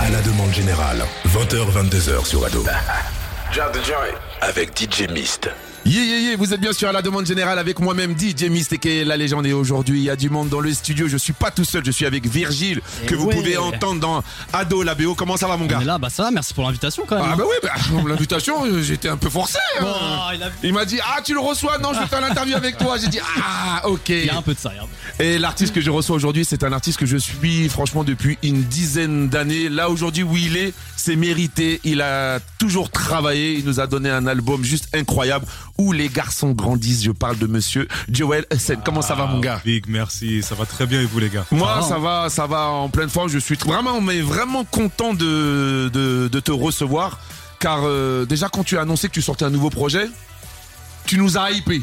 À la demande générale, 20h-22h sur Ado. Avec DJ Mist. Yeah, yeah, yeah, vous êtes bien sûr à la demande générale avec moi-même DJ Mist qui est la légende et aujourd'hui il y a du monde dans le studio, je suis pas tout seul, je suis avec Virgile que vous pouvez entendre dans Ado la BO, comment ça va mon gars? On est là, bah ça va, merci pour l'invitation quand même. Ah hein. bah oui, bah, l'invitation euh, j'étais un peu forcé hein. Oh, il, m'a dit ah tu le reçois, non je vais faire l'interview avec toi, j'ai dit ah ok il y a un peu de ça, regarde. Et l'artiste que je reçois aujourd'hui, c'est un artiste que je suis franchement depuis une dizaine d'années. Là aujourd'hui où il est, c'est mérité. Il a toujours travaillé. Il nous a donné un album juste incroyable où les garçons grandissent. Je parle de Monsieur Joel Hussein. Comment ça va mon gars? Big, merci. Ça va très bien et vous, les gars? Moi, va, ça hein? va, ça va en pleine forme. Je suis vraiment, mais vraiment content de, de, de te recevoir. Car euh, déjà, quand tu as annoncé que tu sortais un nouveau projet, tu nous as hypé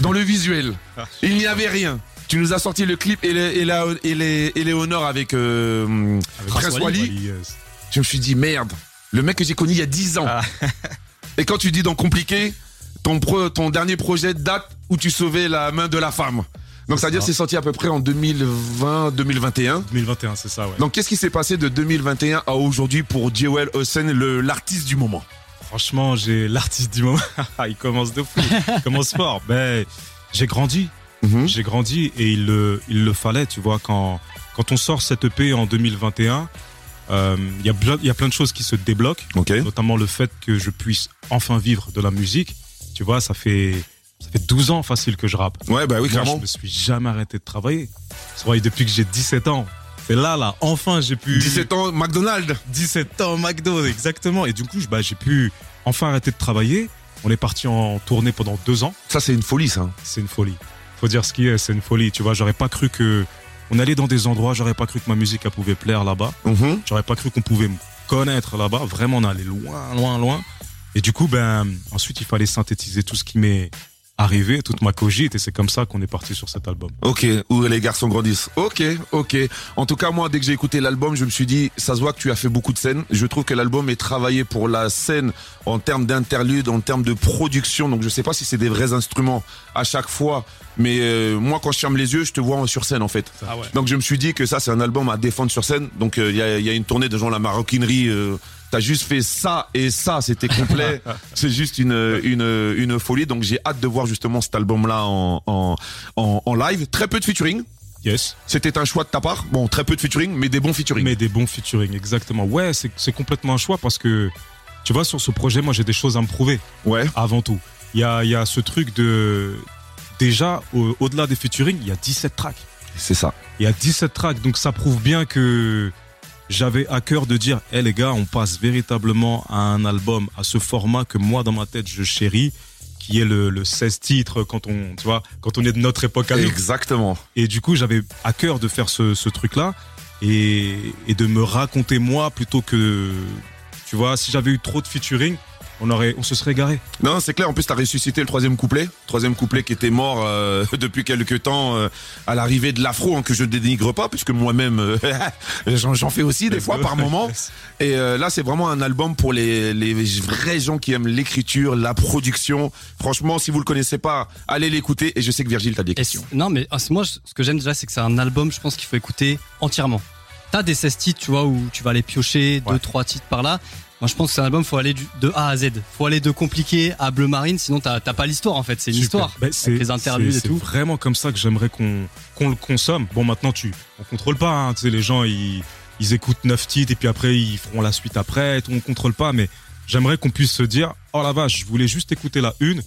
dans le visuel. Il n'y avait rien. Tu nous as sorti le clip et, les, et, la- et, les, et les honneurs avec, euh, Avec Prince Wally. Wally, yes. Je me suis dit, merde, le mec que j'ai connu il y a 10 ans. et quand tu dis dans compliqué, ton, pro- ton dernier projet date où tu sauvais la main de la femme. Donc ça veut dire que c'est sorti à peu près en 2020-2021. 2021, c'est ça, ouais. Donc qu'est-ce qui s'est passé de 2021 à aujourd'hui pour Jewel Hussein, le- l'artiste du moment? Franchement, j'ai l'artiste du moment. il commence de fou. Il commence fort. Ben, j'ai grandi. Mhm. J'ai grandi et il le, il le fallait, tu vois, quand, quand on sort cette EP en 2021, euh, il y, a y a plein de choses qui se débloquent, notamment le fait que je puisse enfin vivre de la musique. Tu vois, ça fait, ça fait 12 ans facile que je rappe. Ouais, bah oui, Moi, je clairement. me suis jamais arrêté de travailler. Vois, et depuis que j'ai 17 ans, c'est là, là, enfin j'ai pu... 17 ans, McDonald's 17 ans McDo, exactement. Et du coup, bah, j'ai pu enfin arrêter de travailler. On est parti en tournée pendant deux ans. Ça, c'est une folie, ça. C'est une folie. Faut dire ce qui est, c'est une folie. Tu vois, j'aurais pas cru que on allait dans des endroits, j'aurais pas cru que ma musique elle pouvait plaire là-bas. Mhm. J'aurais pas cru qu'on pouvait me connaître là-bas. Vraiment, on allait loin, loin, loin. Et du coup, ben, ensuite, il fallait synthétiser tout ce qui m'est arrivé, toute ma cogite. Et c'est comme ça qu'on est parti sur cet album. Ok, où les garçons grandissent. Ok, ok. En tout cas, moi, dès que j'ai écouté l'album, je me suis dit, ça se voit que tu as fait beaucoup de scènes. Je trouve que l'album est travaillé pour la scène en termes d'interlude, en termes de production. Donc, je sais pas si c'est des vrais instruments à chaque fois, mais euh, moi, quand je ferme les yeux, je te vois sur scène, en fait. Ah ouais. Donc, je me suis dit que ça, c'est un album à défendre sur scène. Donc, euh, il y, a, il y a une tournée de genre la maroquinerie. euh, T'as juste fait ça et ça, c'était complet. c'est juste une, une, une folie. Donc j'ai hâte de voir justement cet album-là en, en, en, en live. Très peu de featuring. Yes. C'était un choix de ta part. Bon, très peu de featuring, mais des bons featuring. Mais des bons featuring, exactement. Ouais, c'est c'est complètement un choix parce que, tu vois, sur ce projet, moi, j'ai des choses à me prouver. Ouais. avant tout. Il y a, y a ce truc de. Déjà, au- au-delà des featuring, il y a 17 tracks. C'est ça. Il y a 17 tracks, donc ça prouve bien que j'avais à cœur de dire hé les gars, on passe véritablement à un album, à ce format que moi, dans ma tête, je chéris, qui est le, le 16 titres quand on, tu vois, quand on est de notre époque à nous. Exactement. Et du coup, j'avais à cœur de faire ce, ce truc-là et, et de me raconter moi plutôt que, tu vois, si j'avais eu trop de featuring, on aurait, on se serait garé. Non, c'est clair. En plus, t'as ressuscité le troisième couplet. Troisième couplet qui était mort euh, depuis quelques temps euh, à l'arrivée de l'afro, hein, que je dénigre pas, puisque moi-même, euh, j'en fais aussi des fois par moment. Et euh, là, c'est vraiment un album pour les, les vrais gens qui aiment l'écriture, la production. Franchement, si vous le connaissez pas, allez l'écouter. Et je sais que Virgile, t'as des questions. non, mais ah, moi, je- ce que j'aime déjà, c'est que c'est un album, je pense qu'il faut écouter entièrement. T'as des 16 titres, tu vois, où tu vas aller piocher Ouais. deux, trois titres par là. Moi, je pense que c'est un album, faut aller du- de A à Z. Faut aller de compliqué à bleu marine, sinon t'as pas l'histoire, en fait. C'est une histoire. C'est avec les interludes et tout. C'est vraiment comme ça que j'aimerais qu'on le consomme. Bon, maintenant, tu, on contrôle pas. Hein, tu sais, les gens, ils, ils écoutent neuf titres et puis après, ils feront la suite après. On contrôle pas, mais j'aimerais qu'on puisse se dire, oh la vache, je voulais juste écouter la une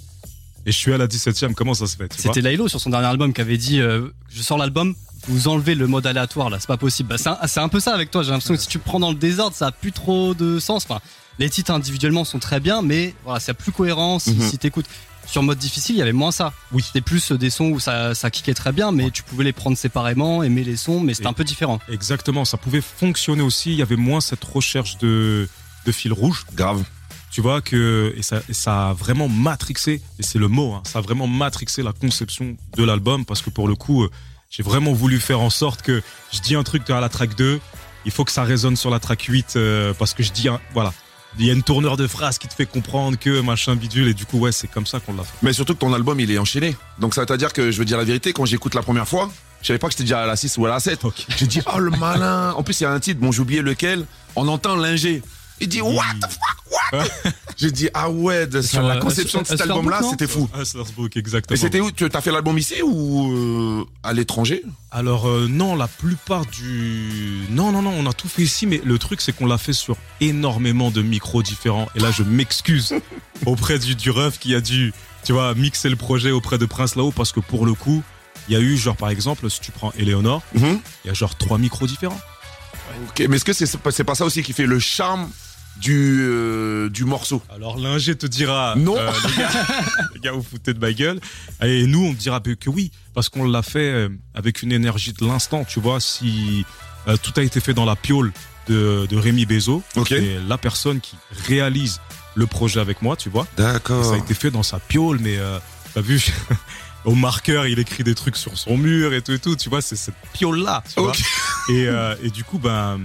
et je suis à la 17ème. Comment ça se fait C'était Laylo sur son dernier album qui avait dit euh, Je sors l'album, vous enlevez le mode aléatoire là, c'est pas possible. Bah, c'est un, un peu ça avec toi, j'ai l'impression que si tu prends dans le désordre, ça a plus trop de sens. Enfin, les titres individuellement sont très bien, mais voilà, c'est plus cohérent si, Mhm. si t'écoutes. Sur mode difficile, il y avait moins ça. Oui. C'était plus des sons où ça, ça kickait très bien, mais tu pouvais les prendre séparément, aimer les sons, mais c'était un peu différent. Exactement, ça pouvait fonctionner aussi. Il y avait moins cette recherche de, de fil rouge. Grave. Tu vois que et ça, et ça a vraiment matrixé, et c'est le mot, hein, ça a vraiment matrixé la conception de l'album parce que pour le coup, euh, j'ai vraiment voulu faire en sorte que je dis un truc à la track 2, il faut que ça résonne sur la track 8 euh, parce que je dis un, voilà. il y a une tournure de phrase qui te fait comprendre que machin bidule et du coup ouais c'est comme ça qu'on l'a fait. Mais surtout que ton album, il est enchaîné. Donc ça veut dire que, je veux dire la vérité, quand j'écoute la première fois, je savais pas que c'était déjà à la 6 ou à la 7. Ok. J'ai dit, oh le malin. En plus, il y a un titre, bon, j'ai oublié lequel. On entend l'ingé. Il dit, what the fuck, what? J'ai dit, ah ouais, de- sur la conception de cet album-là, c'était fou. Hustler's Book Et exactement. c'était où? Tu as fait l'album ici ou euh, à l'étranger? Alors euh, non, la plupart du non non non, on a tout fait ici, mais le truc c'est qu'on l'a fait sur énormément de micros différents. Et là, je m'excuse auprès du du ref qui a dû, tu vois, mixer le projet auprès de Prince là-haut parce que pour le coup, il y a eu genre par exemple, si tu prends Eleonore, Mhm. il y a genre trois micros différents. Ok, mais est-ce que c'est pas ça aussi qui fait le charme du, euh, du morceau Alors l'ingé te dira Non. euh, les, gars, les gars, vous foutez de ma gueule. Et nous, on dira que oui, parce qu'on l'a fait euh, avec une énergie de l'instant. Tu vois, si euh, tout a été fait dans la piole de, de Rémi Bezo, Ok. et la personne qui réalise le projet avec moi, tu vois, D'accord. ça a été fait dans sa piole, mais t'as vu au marqueur, il écrit des trucs sur son mur et tout et tout. Tu vois, c'est cette piole là. Tu vois et, euh, et du coup, ben,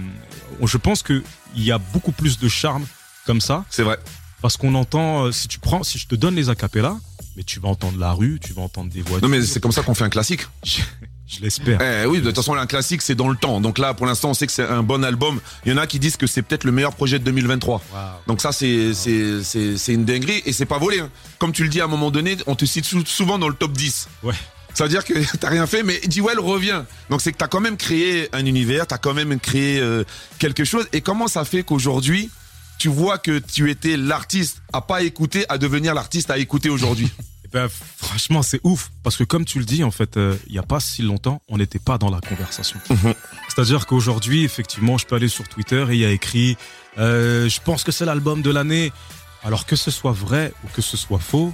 je pense que il y a beaucoup plus de charme comme ça C'est vrai. parce qu'on entend, euh, si tu prends, si je te donne les acapellas, mais tu vas entendre la rue, tu vas entendre des voitures. Non, mais c'est comme ça qu'on fait un classique. je, je l'espère. Eh oui, de toute façon, un classique, c'est dans le temps. Donc là, pour l'instant, on sait que c'est un bon album. Il y en a qui disent que c'est peut-être le meilleur projet de 2023. Donc ça, c'est c'est c'est une dinguerie et c'est pas volé. hein. Comme tu le dis à un moment donné, on te cite sou- souvent dans le top 10. Ouais. Ça veut dire que t'as rien fait, mais Jewel revient. Donc c'est que t'as quand même créé un univers, t'as quand même créé euh, quelque chose. Et comment ça fait qu'aujourd'hui, tu vois que tu étais l'artiste à pas écouter, à devenir l'artiste à écouter aujourd'hui? Eh ben, franchement, c'est ouf parce que comme tu le dis, en fait, euh, il y a pas si longtemps, on n'était pas dans la conversation. Mhm. C'est-à-dire qu'aujourd'hui, effectivement, je peux aller sur Twitter et il y a écrit, euh, je pense que c'est l'album de l'année. Alors que ce soit vrai ou que ce soit faux,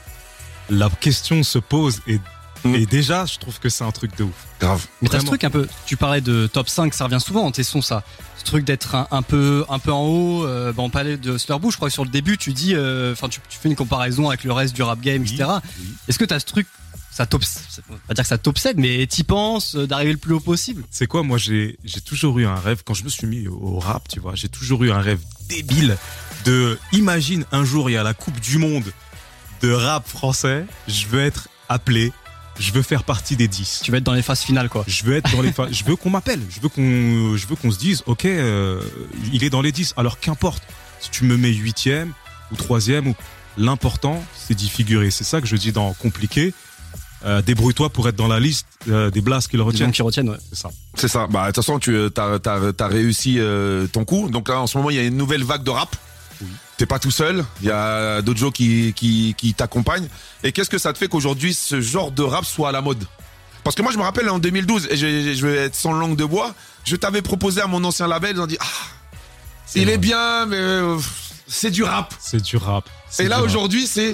la question se pose et, Et déjà, je trouve que c'est un truc de ouf. Grave. Mais t'as ce truc un peu, tu parlais de top 5, ça revient souvent dans tes sons ça. Ce truc d'être un, un peu un peu en haut, euh, bah, on parlait de Slurbush, je crois que sur le début tu dis, euh, enfin tu, tu fais une comparaison avec le reste du rap game, etc. oui. Est-ce que t'as ce truc, ça t'obsède, on va pas dire que ça t'obsède, mais t'y penses euh, d'arriver le plus haut possible? C'est quoi, moi j'ai j'ai toujours eu un rêve quand je me suis mis au rap, tu vois, j'ai toujours eu un rêve débile de imagine un jour il y a la Coupe du monde de rap français, je veux être appelé, je veux faire partie des 10. Tu vas être dans les phases finales quoi. Je veux être dans les fa- je veux qu'on m'appelle, je veux qu'on je veux qu'on se dise OK, euh, il est dans les 10 alors qu'importe si tu me mets huitième ou troisième ou l'important c'est d'y figurer. C'est ça que je dis dans compliqué. Euh, débrouille-toi pour être dans la liste euh, des blasts qui le retiennent. qui retiennent, ouais. C'est ça. C'est ça. Bah, de toute façon, tu as, réussi euh, ton coup. Donc là, en ce moment, il y a une nouvelle vague de rap. Oui. T'es pas tout seul. Il y a d'autres gens qui, qui, qui t'accompagnent. Et qu'est-ce que ça te fait qu'aujourd'hui, ce genre de rap soit à la mode? Parce que moi, je me rappelle en 2012, et je, je vais être sans langue de bois, je t'avais proposé à mon ancien label, ils ont dit, ah, il vrai. est bien, mais euh, c'est du rap. C'est du rap. C'est Et là, aujourd'hui, c'est,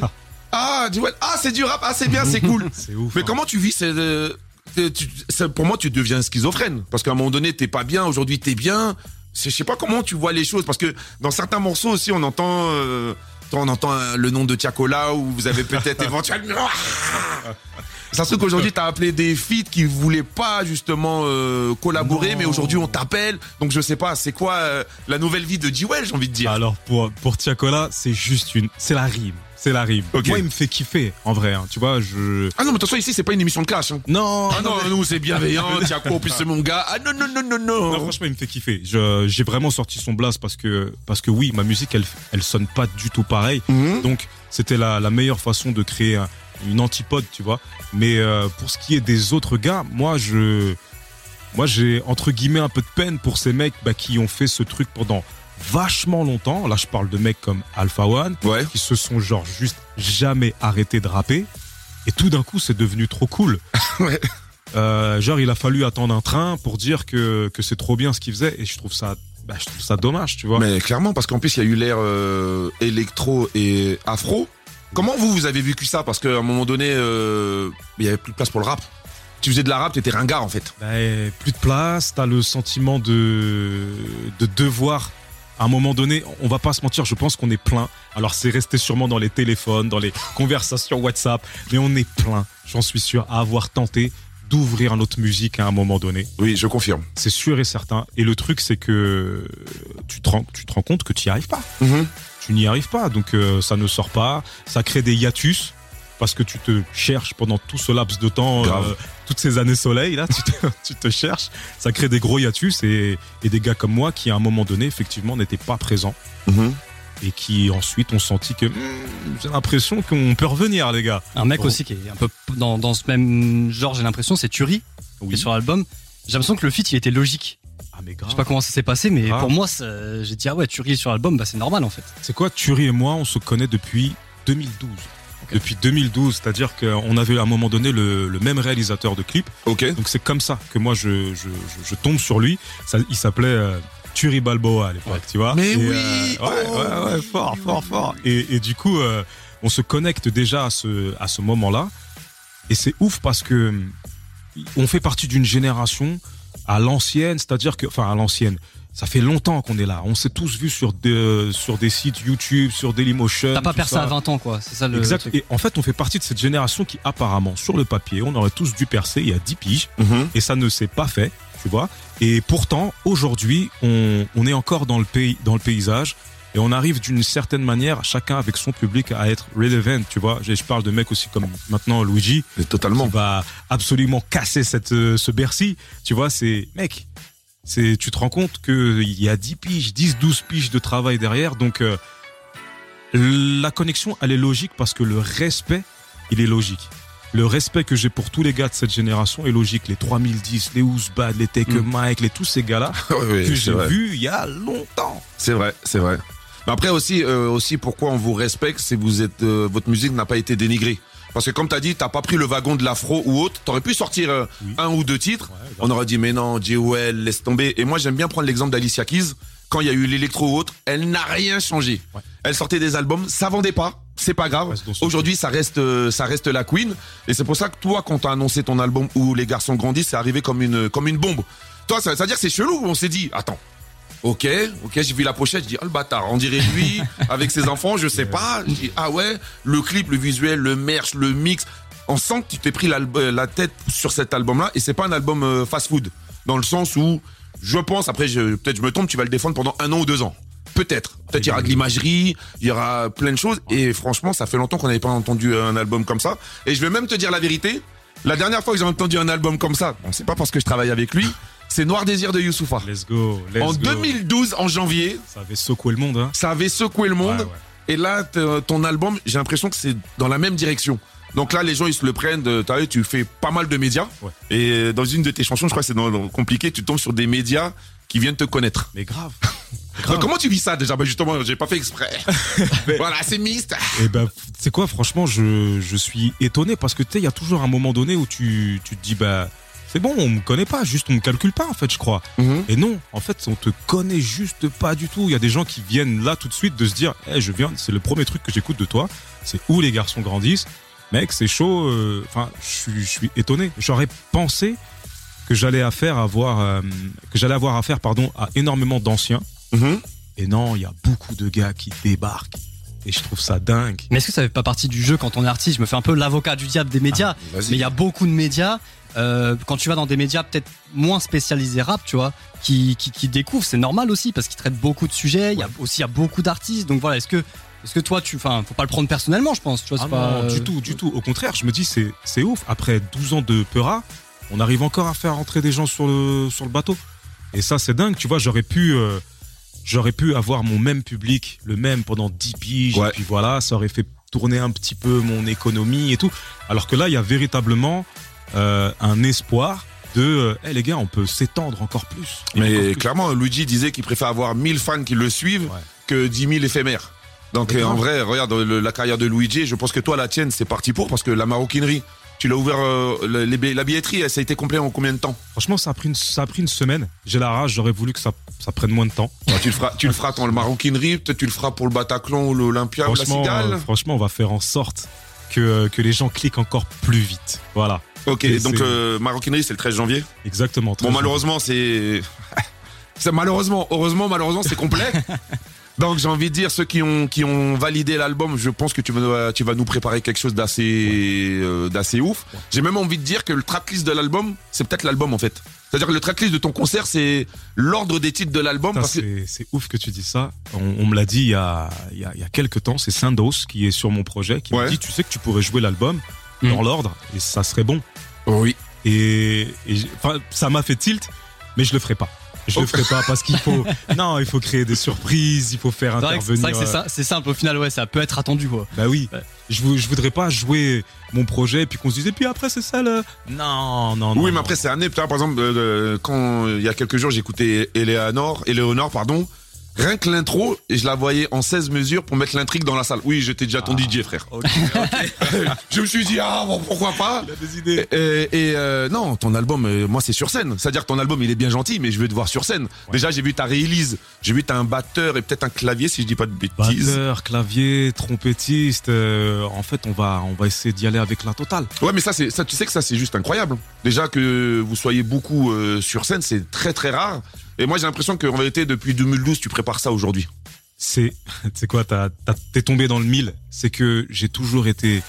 ah, du ouais, ah, c'est du rap, ah, c'est bien, c'est cool. C'est ouf. Mais hein. comment tu vis c'est, euh, tu- Pour moi, tu deviens schizophrène. Parce qu'à un moment donné, t'es pas bien. Aujourd'hui, t'es bien. Je sais pas comment tu vois les choses. Parce que dans certains morceaux aussi, on entend, euh, on entend euh, le nom de Tiakola ou vous avez peut-être éventuellement. Ça se trouve qu'aujourd'hui, t'as appelé des feats qui voulaient pas justement euh, collaborer, Non. mais aujourd'hui, on t'appelle. Donc, je sais pas, c'est quoi euh, la nouvelle vie de Jewel, j'ai envie de dire. Alors pour pour Tiakola, c'est juste une, c'est la rime, c'est la rime. Ok. Moi, il me fait kiffer en vrai. hein. Tu vois, je. Ah non, mais attention, ici, c'est pas une émission de clash. hein. Non. Ah non, nous, c'est bienveillant. En plus, c'est mon gars. Ah non, non, non, non, non. Non, franchement, il me fait kiffer. Je- J'ai vraiment sorti son blast parce que parce que oui, ma musique, elle elle sonne pas du tout pareil. Mhm. Donc c'était la, la meilleure façon de créer un- une antipode, tu vois. Mais euh, pour ce qui est des autres gars, moi je moi j'ai entre guillemets un peu de peine pour ces mecs bah, qui ont fait ce truc pendant vachement longtemps. Là, je parle de mecs comme Alpha One Ouais. qui se sont genre juste jamais arrêtés de rapper. Et tout d'un coup, c'est devenu trop cool. Ouais. Euh, genre, il a fallu attendre un train pour dire que, que c'est trop bien ce qu'il faisait. Et je trouve ça, bah, je trouve ça dommage, tu vois. Mais clairement, parce qu'en plus, il y a eu l'ère euh, électro et afro. Comment vous, vous avez vécu ça? Parce qu'à un moment donné, euh, il y avait plus de place pour le rap. Tu faisais de la rap, t'étais ringard en fait. Bah, plus de place, t'as le sentiment de, de devoir. À un moment donné, on va pas se mentir, je pense qu'on est plein. Alors c'est resté sûrement dans les téléphones, dans les conversations WhatsApp, mais on est plein, j'en suis sûr, à avoir tenté d'ouvrir notre musique à un moment donné. Oui, je confirme. C'est sûr et certain. Et le truc, c'est que tu te rends, tu te rends compte que tu n'y arrives pas. tu n'y arrives pas. Donc euh, ça ne sort pas, ça crée des hiatus parce que tu te cherches pendant tout ce laps de temps, euh, toutes ces années soleil là, tu te, tu te cherches. Ça crée des gros hiatus et, et des gars comme moi qui à un moment donné effectivement n'étaient pas présents Mhm. et qui ensuite ont senti que Hmm, j'ai l'impression qu'on peut revenir les gars. Un mec Bon. aussi qui est un peu dans, dans ce même genre, j'ai l'impression, c'est Turi, qui est sur l'album. J'ai l'impression que le feat, il était logique. Ah mais Je grave. sais pas comment ça s'est passé, mais Grave. pour moi, j'ai dit, ah ouais, Turi est sur l'album, bah c'est normal en fait. C'est quoi, Thury et moi, on se connaît depuis 2012. Depuis 2012, c'est-à-dire qu'on avait à un moment donné le, le même réalisateur de clips. Ok. Donc c'est comme ça que moi je, je, je, je tombe sur lui. Ça, il s'appelait euh, Thury Balboa à l'époque, tu vois. Mais Et, oui, euh, ouais, oh. ouais, ouais, fort, fort, fort. Et, et du coup, euh, on se connecte déjà à ce, à ce moment-là. Et c'est ouf parce que on fait partie d'une génération à l'ancienne, c'est-à-dire que, enfin à l'ancienne, ça fait longtemps qu'on est là. On s'est tous vus sur des, sur des sites YouTube, sur Dailymotion. T'as pas percé ça. à 20 ans, quoi. C'est ça le. Exact. truc. Et en fait, on fait partie de cette génération qui, apparemment, sur le papier, on aurait tous dû percer il y a 10 piges. Mhm. Et ça ne s'est pas fait, tu vois. Et pourtant, aujourd'hui, on, on est encore dans le pays, dans le paysage. Et on arrive d'une certaine manière, chacun avec son public, à être relevant, tu vois. Je parle de mecs aussi comme maintenant Luigi, Mais Totalement. qui va absolument casser cette, euh, ce Bercy. Tu vois, c'est, mec, c'est, tu te rends compte que il y a 10 piges, 10, 12 piges de travail derrière. Donc, euh, la connexion, elle est logique parce que le respect, il est logique. Le respect que j'ai pour tous les gars de cette génération est logique. Les 3010, les Ouzbad, les Take a Mike, les, tous ces gars-là ouais, que j'ai vus il y a longtemps. C'est vrai, c'est vrai. Mais après aussi, euh, aussi pourquoi on vous respecte, c'est vous êtes, euh, votre musique n'a pas été dénigrée. Parce que comme t'as dit, t'as pas pris le wagon de l'afro ou autre. T'aurais pu sortir euh, Oui. un ou deux titres. on aurait dit mais non, Jewel, laisse tomber. Et moi j'aime bien prendre l'exemple d'Alicia Keys. Quand il y a eu l'électro ou autre, elle n'a rien changé. Ouais. Elle sortait des albums, ça vendait pas. C'est pas grave. Aujourd'hui, ça reste, euh, ça reste la queen. Et c'est pour ça que toi, quand t'as annoncé ton album où les garçons grandissent, c'est arrivé comme une, comme une bombe. Toi, ça, ça veut dire que c'est chelou. On s'est dit, attends. Ok, ok, j'ai vu la pochette, je dis, oh le bâtard, on dirait lui, avec ses enfants, je sais pas. Je dis, ah ouais, le clip, le visuel, le merch, le mix. On sent que tu t'es pris euh, la tête sur cet album-là, et c'est pas un album euh, fast-food. Dans le sens où, je pense, après, peut-être je me trompe, tu vas le défendre pendant un an ou deux ans. Peut-être. Peut-être il y aura de l'imagerie, il y aura plein de choses, et franchement, ça fait longtemps qu'on n'avait pas entendu un album comme ça. Et je vais même te dire la vérité, la dernière fois que j'ai entendu un album comme ça, bon, c'est pas parce que je travaille avec lui, c'est Noir Désir de Youssoufa. Let's go. Let's En go. 2012, en janvier, Ça avait secoué le monde, hein. ça avait secoué le monde. Ouais, ouais. Et là, t- ton album, j'ai l'impression que c'est dans la même direction. Donc là, les gens, ils se le prennent. vu, tu fais pas mal de médias. Ouais. Et dans une de tes chansons, je crois que c'est dans, dans compliqué, tu tombes sur des médias qui viennent te connaître. Mais grave. Donc, comment tu vis ça déjà? Bah justement, j'ai pas fait exprès. voilà, c'est mixte. Et ben, c'est quoi, franchement, je, je suis étonné parce que tu sais, il y a toujours un moment donné où tu, tu te dis, bah, c'est bon, on me connaît pas, juste on me calcule pas, en fait, je crois. Mhm. Et non, en fait, on te connaît juste pas du tout. Il y a des gens qui viennent là tout de suite de se dire, Eh, je viens, c'est le premier truc que j'écoute de toi, c'est où les garçons grandissent. Mec, c'est chaud. euh, Enfin, je suis, je suis étonné. J'aurais pensé que j'allais affaire à avoir, euh, que j'allais avoir affaire, pardon, à énormément d'anciens. Mhm. Et non, il y a beaucoup de gars qui débarquent. Et je trouve ça dingue. Mais est-ce que ça fait pas partie du jeu quand on est artiste? Je me fais un peu l'avocat du diable des médias. Vas-y. mais il y a beaucoup de médias. Euh, quand tu vas dans des médias peut-être moins spécialisés rap, tu vois, qui, qui, qui découvrent, c'est normal aussi parce qu'ils traitent beaucoup de sujets. Il y a aussi il y a beaucoup d'artistes. Donc voilà, est-ce que est-ce que toi tu, enfin, faut pas le prendre personnellement, je pense. Tu vois, Ah pas non, euh, du tout, du tout. Au contraire, je me dis, c'est, c'est ouf. Après 12 ans de Peura, on arrive encore à faire entrer des gens sur le, sur le bateau. Et ça, c'est dingue. Tu vois, j'aurais pu, euh, j'aurais pu avoir mon même public, le même pendant 10 piges. Ouais. Et puis voilà, ça aurait fait tourner un petit peu mon économie et tout. Alors que là, il y a véritablement euh, un espoir de, euh, Eh, les gars, on peut s'étendre encore plus. Encore Mais plus. clairement, Luigi disait qu'il préfère avoir 1000 fans qui le suivent Ouais. que 10 000 éphémères. Donc euh, en vrai, regarde le- la carrière de Luigi, je pense que toi, la tienne, c'est parti pour, parce que la maroquinerie, tu l'as ouvert, euh, les la billetterie, ça a été complet en combien de temps? Franchement, ça a pris une, ça a pris une semaine. J'ai la rage, j'aurais voulu que ça, ça prenne moins de temps. Bah, tu le feras, tu le feras quand le maroquinerie, peut-être tu le feras pour le Bataclan ou l'Olympia ou la Franchement, Cigale. euh, franchement, on va faire en sorte que, que les gens cliquent encore plus vite. Voilà, Ok, et donc euh, maroquinerie, c'est le 13 janvier. exactement. Bon, malheureusement, c'est. c'est malheureusement, heureusement, malheureusement, c'est complet. Donc j'ai envie de dire ceux qui ont qui ont validé l'album, je pense que tu vas tu vas nous préparer quelque chose d'assez euh, d'assez ouf. J'ai même envie de dire que le tracklist de l'album, c'est peut-être l'album en fait. C'est-à-dire que le tracklist de ton concert, c'est l'ordre des titres de l'album. Putain, Parce que... C'est ouf que tu dis ça. On, on me l'a dit il y a, il y, a, il y a quelques temps. C'est Syndos qui est sur mon projet qui Ouais. me dit tu sais que tu pourrais jouer l'album Mm. dans l'ordre et ça serait bon. Oui. Et, et ça m'a fait tilt, mais je le ferai pas. Je Oh. le ferai pas parce qu'il faut non, il faut créer des surprises, il faut faire C'est vrai que- c'est intervenir. vrai que c'est ça- c'est simple au final, ouais, ça peut être attendu quoi. Bah oui. Ouais. Je, vou- je voudrais pas jouer mon projet et puis qu'on se dise et puis après c'est ça le. Non, non, non. Oui, mais après, c'est. Putain, Par exemple, euh, quand il y a quelques jours, j'écoutais Eleanor, Eleonore, pardon. Rien que l'intro, et je la voyais en 16 mesures pour mettre l'intrigue dans la salle. Oui, j'étais déjà ton DJ, frère. Ok, je me suis dit, ah, bon, pourquoi pas il a des idées. Et, et, euh, non, ton album, euh, moi c'est sur scène. C'est-à-dire que ton album, il est bien gentil, mais je veux te voir sur scène. Déjà, j'ai vu ta réélise, j'ai vu t'as un batteur et peut-être un clavier, si je dis pas de bêtises. Batteur, clavier, trompettiste. euh, en fait, on va, on va essayer d'y aller avec la totale. Ouais, mais ça, c'est, ça, tu sais que ça, c'est juste incroyable. Déjà que vous soyez beaucoup euh, sur scène, c'est très très rare. Et moi, j'ai l'impression qu'en vérité, depuis 2012, tu prépares ça aujourd'hui. C'est, sais quoi, t'es tombé dans le mille. C'est que j'ai toujours été,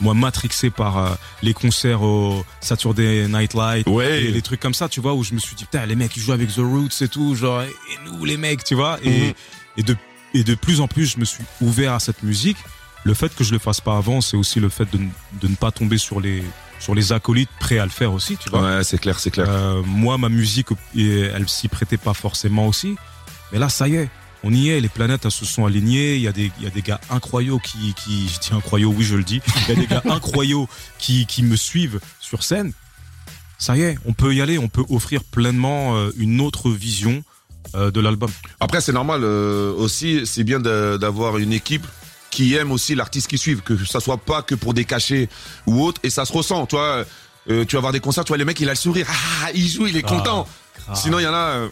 moi, matrixé par euh, les concerts au Saturday Night Light. Ouais. Et les trucs comme ça, tu vois, où je me suis dit, putain, les mecs, ils jouent avec The Roots et tout, genre, et nous, les mecs, tu vois. Et, Mhm. et, de, et de plus en plus, je me suis ouvert à cette musique. Le fait que je le fasse pas avant, c'est aussi le fait de, de ne pas tomber sur les, sur les acolytes prêts à le faire aussi, tu vois. Ouais, c'est clair, c'est clair. Euh, moi, ma musique, elle s'y prêtait pas forcément aussi. Mais là, ça y est, on y est. Les planètes, elles se sont alignées. Il y a des, il y a des gars incroyaux qui, qui, je dis incroyaux, oui, je le dis. Il y a des gars incroyaux qui, qui me suivent sur scène. Ça y est, on peut y aller. On peut offrir pleinement euh, une autre vision euh, de l'album. Après, c'est normal euh, aussi, c'est bien d'avoir une équipe qui aime aussi l'artiste qui suivent, que ça soit pas que pour des cachets ou autre, et ça se ressent. Toi, euh, tu vas voir des concerts, tu vois, le mec, il a le sourire, ah, il joue, il est content. Sinon, il y en a, euh,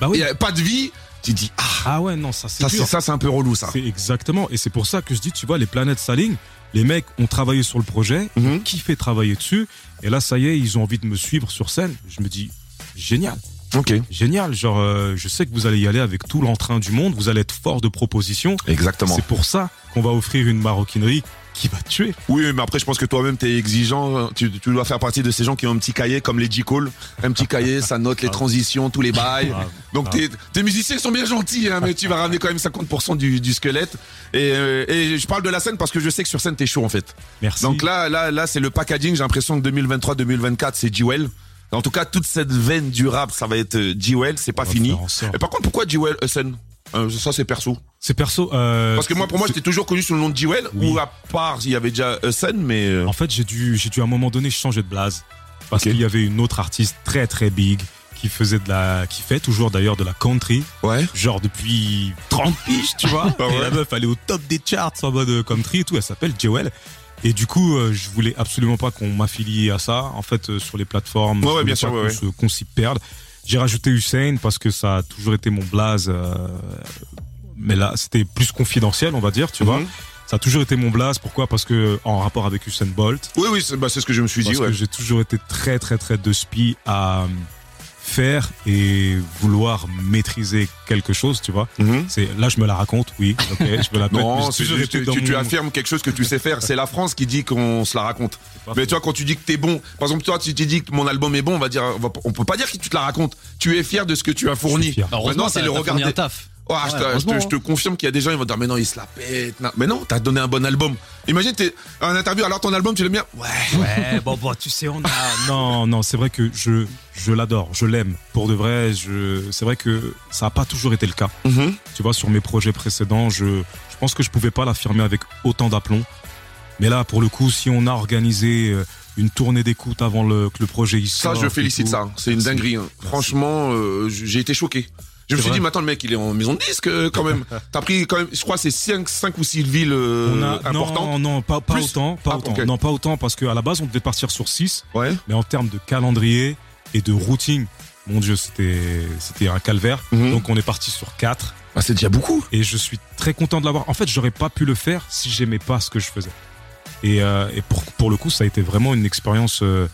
bah oui. il y a pas de vie, tu dis, ah, Ah ouais, non, ça c'est ça, c'est ça, c'est un peu relou, ça. C'est exactement. Et c'est pour ça que je dis, tu vois, les planètes s'alignent. Les mecs ont travaillé sur le projet, Mhm. ont kiffé travailler dessus. Et là, ça y est, ils ont envie de me suivre sur scène. Je me dis, génial, Ok, génial. Genre, euh, je sais que vous allez y aller avec tout l'entrain du monde. Vous allez être fort de propositions. exactement. C'est pour ça qu'on va offrir une maroquinerie qui va tuer. Oui, mais après, je pense que toi-même, t'es exigeant. Tu, tu dois faire partie de ces gens qui ont un petit cahier, comme les. Cole. Un petit cahier, ça note les transitions, tous les bails. Donc, tes, tes musiciens sont bien gentils, hein, mais tu vas ramener quand même 50% du, du squelette. Et, euh, et je parle de la scène parce que je sais que sur scène, t'es chaud, en fait. Merci. Donc là, là, là, c'est le packaging. J'ai l'impression que 2023-2024, c'est G-Well. En tout cas, toute cette veine du rap, ça va être euh, G-Well. C'est pas fini. Et par contre, pourquoi G-Well Hussein Euh, Ça, c'est perso. c'est perso. euh, Parce que moi, pour moi, j'étais toujours connu sous le nom de. Oui. Ou à part, il y avait déjà Hussein, mais... En fait, j'ai dû, j'ai dû à un moment donné changer de blase parce qu'il y avait une autre artiste très très big qui faisait de la, qui fait toujours d'ailleurs de la country. Ouais. genre depuis 30 piges, tu vois. Ah ouais. Et la meuf, elle est au top des charts en mode country et tout. Elle s'appelle Jewel. Et du coup, euh, je voulais absolument pas qu'on m'affilie à ça. En fait, euh, sur les plateformes, Ouais, ouais, bien sûr, ouais, qu'on s'y perde. J'ai rajouté Hussein parce que ça a toujours été mon blaze. euh, mais là, c'était plus confidentiel, on va dire, tu vois. Mhm. Ça a toujours été mon blaze. Pourquoi? Parce que en rapport avec Usain Bolt, Oui, oui, c'est bah, c'est ce que je me suis dit. parce Ouais. que j'ai toujours été très très très de spi à euh, faire et vouloir maîtriser quelque chose, tu vois. Mhm. C'est là je me la raconte, oui. Ok, je me la pète, Non, tu, dans tu- tu mon- affirmes quelque chose que tu sais faire. C'est la France qui dit qu'on se la raconte. Mais tu vois, quand tu dis que t'es bon, par exemple, toi, tu tu dis que mon album est bon, on va dire, on, peut pas dire que tu te la racontes. Tu es fier de ce que tu as fourni. Alors, Maintenant, c'est le regard des- taf. Oh, je, te, Ouais, je te- heureusement, je te confirme qu'il y a des gens, ils vont dire, mais non, il se la pète. Non. Mais non, t'as donné un bon album. Imagine, t'es en interview, alors ton album, tu l'aimes bien? Ouais. Ouais, bon, bon, tu sais, on a. Non, non, c'est vrai que je, je l'adore, je l'aime. Pour de vrai, je, c'est vrai que ça n'a pas toujours été le cas. Mhm. Tu vois, sur mes projets précédents, je, je pense que je pouvais pas l'affirmer avec autant d'aplomb. Mais là, pour le coup, si on a organisé euh, une tournée d'écoute avant le, que le projet il Ça, je félicite tout, ça. C'est une dinguerie. hein. Franchement, euh, j'ai été choqué. Je me suis vrai. dit, mais attends, le mec, il est en maison de disque euh, quand même. T'as pris quand même, je crois, c'est 5, cinq ou 6 villes euh, a, importantes. non, non, pas, autant, pas Ah, autant. Non, pas autant, parce qu'à la base, on devait partir sur 6, Ouais. mais en termes de calendrier et de routing, mon Dieu, c'était, c'était un calvaire. Mhm. Donc, on est parti sur 4. Ah, c'est déjà beaucoup. Et je suis très content de l'avoir. En fait, j'aurais pas pu le faire si j'aimais pas ce que je faisais. Et, euh, et pour, pour le coup, ça a été vraiment une expérience euh,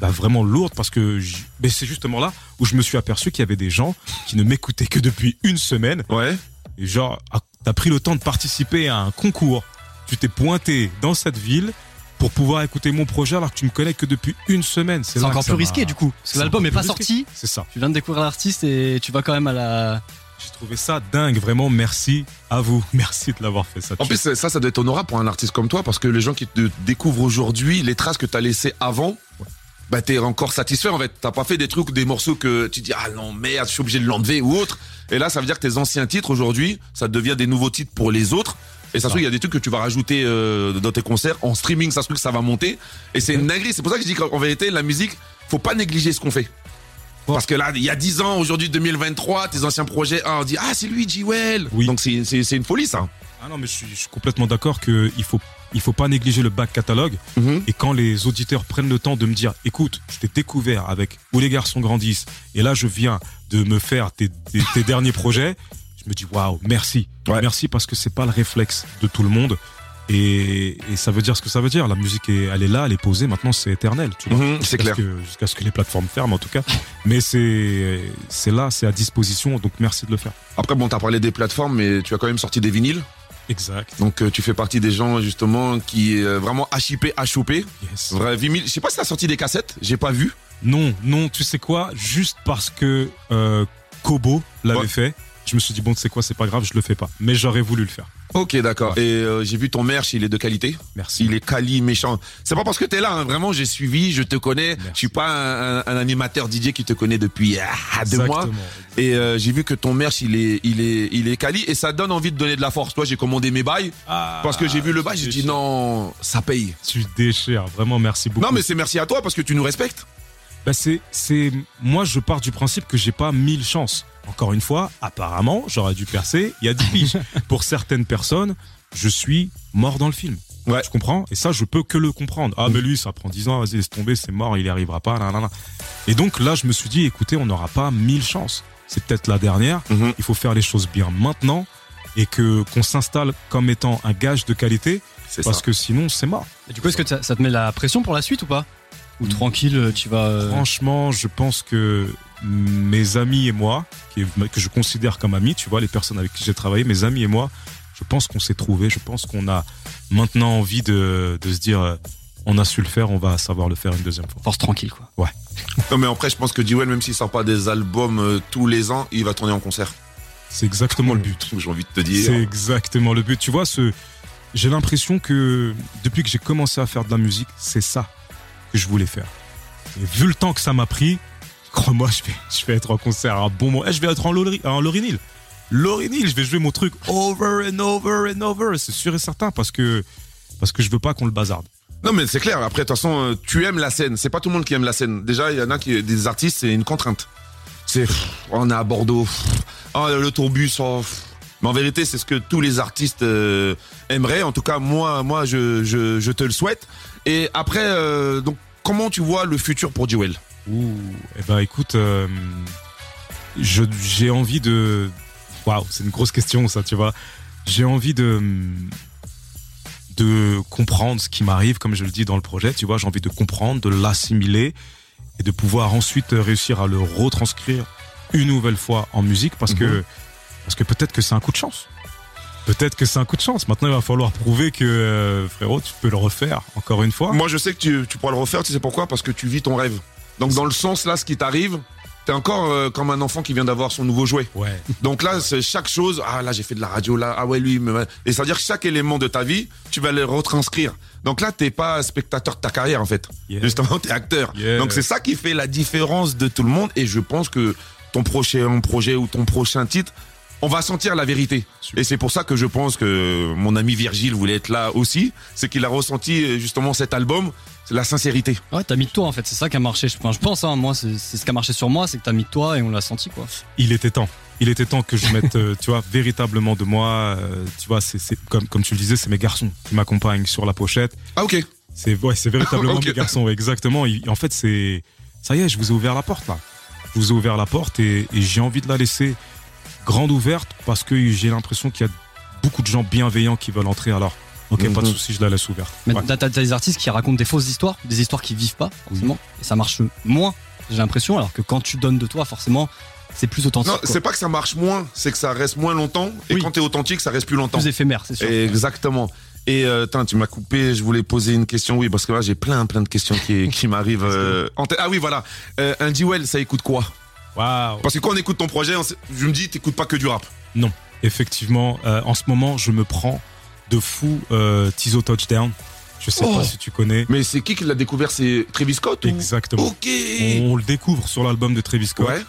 bah, vraiment lourde parce que mais c'est justement là où je me suis aperçu qu'il y avait des gens qui ne m'écoutaient que depuis une semaine. Ouais. Et genre, ah, t'as pris le temps de participer à un concours. Tu t'es pointé dans cette ville pour pouvoir écouter mon projet alors que tu me connais que depuis une semaine. C'est encore plus risqué du coup. Parce que C'est l'album encore est pas risqué. sorti. C'est ça. Tu viens de découvrir l'artiste et tu vas quand même à la. J'ai trouvé ça dingue, vraiment. Merci à vous. Merci de l'avoir fait ça. En plus, ça, ça doit être honorable pour un artiste comme toi, parce que les gens qui te découvrent aujourd'hui, les traces que t'as laissées avant, bah t'es encore satisfait en fait. T'as pas fait des trucs, des morceaux que tu dis ah non merde, je suis obligé de l'enlever ou autre. Et là, ça veut dire que tes anciens titres aujourd'hui, ça devient des nouveaux titres pour les autres. Et ça se trouve, il y a des trucs que tu vas rajouter euh, dans tes concerts en streaming, ça se trouve que ça va monter. Et c'est une dinguerie. C'est pour ça que je dis qu'en vérité, la musique, faut pas négliger ce qu'on fait. Parce que là, il y a 10 ans, aujourd'hui 2023, tes anciens projets, ah, on dit ah c'est lui, G-Well. Oui. Donc c'est c'est c'est une folie ça. Ah non, mais je suis, je suis complètement d'accord que il faut, il faut pas négliger le back catalogue. Et quand les auditeurs prennent le temps de me dire, écoute, je t'ai découvert avec Où les garçons grandissent, et là je viens de me faire tes, tes, tes derniers projets, je me dis, waouh, merci. Ouais. Merci parce que c'est pas le réflexe de tout le monde. Et, et ça veut dire ce que ça veut dire. La musique, est, elle est là, elle est posée. Maintenant, c'est éternel. Tu vois. Mhm, c'est clair. Jusqu'à ce que les plateformes ferment, en tout cas. Mais c'est, c'est là, c'est à disposition. Donc, merci de le faire. Après, bon, t'as parlé des plateformes, mais tu as quand même sorti des vinyles. Exact. Donc, euh, tu fais partie des gens, justement, qui euh, vraiment à choper. Yes. Vrai. Je sais pas si t'as sorti des cassettes. J'ai pas vu. Non, non, tu sais quoi? Juste parce que euh, Kobo l'avait Ouais. fait, je me suis dit bon, tu sais quoi, c'est pas grave, je le fais pas. Mais j'aurais voulu le faire. Ok, d'accord. Et euh, j'ai vu ton merch, il est de qualité. Merci. Il est quali, méchant. C'est pas parce que t'es là, hein. vraiment, j'ai suivi, je te connais. Merci. Je suis pas un, un- un animateur DJ qui te connaît depuis ah, deux mois. Exactement. Et euh, j'ai vu que ton merch, il est, il est, il est quali, et ça donne envie de donner de la force. Toi, j'ai commandé mes bails Ah, parce que j'ai vu le bail, j'ai dit non, ça paye. Tu déchires, vraiment merci beaucoup. Non, mais c'est merci à toi parce que tu nous respectes. Bah, c'est, c'est, moi je pars du principe que j'ai pas mille chances. Encore une fois, apparemment, j'aurais dû percer. Il y a 10 piges. Pour certaines personnes, je suis mort dans le film. Ouais. Tu comprends? Et ça, je peux que le comprendre. Ah, mais lui, ça prend 10 ans, vas-y, laisse tomber, c'est mort, il y arrivera pas. nan, nan. Et donc là, je me suis dit, écoutez, on n'aura pas mille chances. C'est peut-être la dernière. Mhm. Il faut faire les choses bien maintenant et que qu'on s'installe comme étant un gage de qualité C'est parce ça. que sinon, c'est mort. Et du coup, est-ce que ça ça te met la pression pour la suite ou pas? Ou Mm. tranquille, tu vas. euh, Franchement, je pense que mes amis et moi, qui, que je considère comme amis, tu vois, les personnes avec qui j'ai travaillé, mes amis et moi, je pense qu'on s'est trouvé. Je pense qu'on a maintenant envie de, de se dire, euh, on a su le faire, on va savoir le faire une deuxième fois. Force tranquille, quoi. Non, mais après, je pense que Jewel, même s'il sort pas des albums euh, tous les ans, il va tourner en concert. C'est exactement le but. J'ai envie de te dire. C'est exactement le but. Tu vois, ce, j'ai l'impression que depuis que j'ai commencé à faire de la musique, c'est ça que je voulais faire. Et vu le temps que ça m'a pris, crois-moi, je vais, je vais être en concert à un bon moment. Eh, Je vais être en, Lori, en Lorinil. Lorinil, je vais jouer mon truc over and over and over. C'est sûr et certain parce que, parce que je veux pas qu'on le bazarde. Non, mais c'est clair. Après, de toute façon, euh, tu aimes la scène. C'est pas tout le monde qui aime la scène. Déjà, il y en a qui, des artistes, c'est une contrainte. C'est, on est à Bordeaux. Oh, le tourbus. oh. Mais en vérité, c'est ce que tous les artistes euh, aimeraient. En tout cas, moi, moi, je, je, je te le souhaite. Et après, euh, donc, comment tu vois le futur pour Jewel Ouh. Eh ben, écoute, euh, je, j'ai envie de. Waouh, c'est une grosse question, ça, tu vois. J'ai envie de de comprendre ce qui m'arrive, comme je le dis dans le projet. Tu vois, j'ai envie de comprendre, de l'assimiler et de pouvoir ensuite réussir à le retranscrire une nouvelle fois en musique, parce que parce que peut-être que c'est un coup de chance. Peut-être que c'est un coup de chance. Maintenant, il va falloir prouver que euh, frérot, tu peux le refaire encore une fois. Moi, je sais que tu, tu pourras le refaire. Tu sais pourquoi? Parce que tu vis ton rêve. Donc, dans le sens là, ce qui t'arrive, t'es encore euh, comme un enfant qui vient d'avoir son nouveau jouet. Ouais. Donc là, c'est chaque chose. Ah là, j'ai fait de la radio. Là, ah ouais, lui. me- Et ça veut dire que chaque élément de ta vie, tu vas le retranscrire. Donc là, t'es pas spectateur de ta carrière en fait. Yeah. Justement, t'es acteur. Yeah. Donc c'est ça qui fait la différence de tout le monde. Et je pense que ton prochain projet ou ton prochain titre, on va sentir la vérité. Super. Et c'est pour ça que je pense que mon ami Virgile voulait être là aussi. C'est qu'il a ressenti euh, justement cet album, c'est la sincérité. Ouais, t'as mis de toi en fait, c'est ça qui a marché. Enfin, je pense, hein, moi, c'est c'est ce qui a marché sur moi, c'est que t'as mis de toi et on l'a senti, quoi. il était temps. Il était temps que je mette, euh, tu vois, véritablement de moi. euh, tu vois, c'est c'est- comme comme tu le disais, c'est mes garçons qui m'accompagnent sur la pochette. Ah ok. C'est ouais, c'est véritablement mes garçons. ouais, exactement. Il- en fait, c'est ça y est, je vous ai ouvert la porte là. Je vous ai ouvert la porte et, et j'ai envie de la laisser grande ouverte parce que j'ai l'impression qu'il y a beaucoup de gens bienveillants qui veulent entrer. Alors, ok, pas de Mhm. souci, je la laisse ouverte. Mais Ouais. t'as des artistes qui racontent des fausses histoires, des histoires qui vivent pas, forcément. Et ça marche moins, j'ai l'impression, alors que quand tu donnes de toi, forcément, c'est plus authentique. Non, c'est pas que ça marche moins, c'est que ça reste moins longtemps. Et Oui. quand t'es authentique, ça reste plus longtemps. plus éphémère, c'est sûr. Exactement. Et euh, tain, tu m'as coupé, je voulais poser une question, oui, parce que là j'ai plein plein de questions qui, qui m'arrivent. euh, en tête. Ah oui, voilà. Euh, un Jewel, ça écoute quoi? Parce que quand on écoute ton projet, on je me dis, t'écoutes pas que du rap. Non, effectivement, euh, en ce moment, je me prends de fou euh, Tizo Touchdown. Je sais Oh. pas si tu connais. Mais c'est qui qui l'a découvert? C'est Travis Scott ou- Exactement. Ok. On le découvre sur l'album de Travis Scott. Ouais.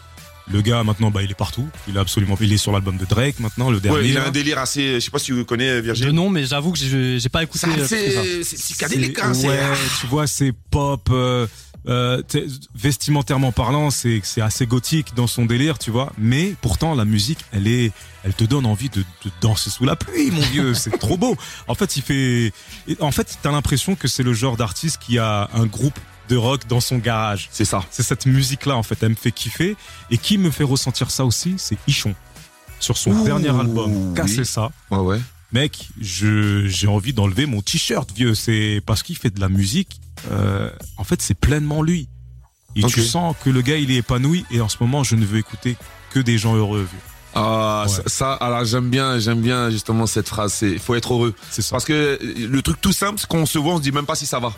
Le gars maintenant, bah, il est partout. Il est absolument, il est sur l'album de Drake maintenant, le dernier. Ouais, il a un délire assez. Je sais pas si vous connaissez De Virgile. nom, mais j'avoue que j'ai pas écouté. Ça, euh. C'est hein, c'est- ouais, tu vois, c'est pop. euh, euh, vestimentairement parlant, c'est c'est assez gothique dans son délire, tu vois. Mais pourtant, la musique, elle est, elle te donne envie de, de danser sous la pluie, mon vieux. C'est trop beau. En fait, il fait. En fait, t'as l'impression que c'est le genre d'artiste qui a un groupe de rock dans son garage. C'est ça. C'est cette musique-là, en fait, elle me fait kiffer. Et qui me fait ressentir ça aussi, c'est Ichon. Sur son Ouh, dernier album, Casser oui. ça. Ouais, ouais. Mec, je j'ai envie d'enlever mon t-shirt, vieux. C'est parce qu'il fait de la musique. euh, en fait, c'est pleinement lui. Et tu sens que le gars, il est épanoui. Et en ce moment, je ne veux écouter que des gens heureux, vieux. Ah, Ouais. ça, ça, alors j'aime bien, j'aime bien justement cette phrase. C'est, faut être heureux. C'est ça. Parce que euh, le truc tout simple, c'est qu'on se voit, on se dit même pas si ça va.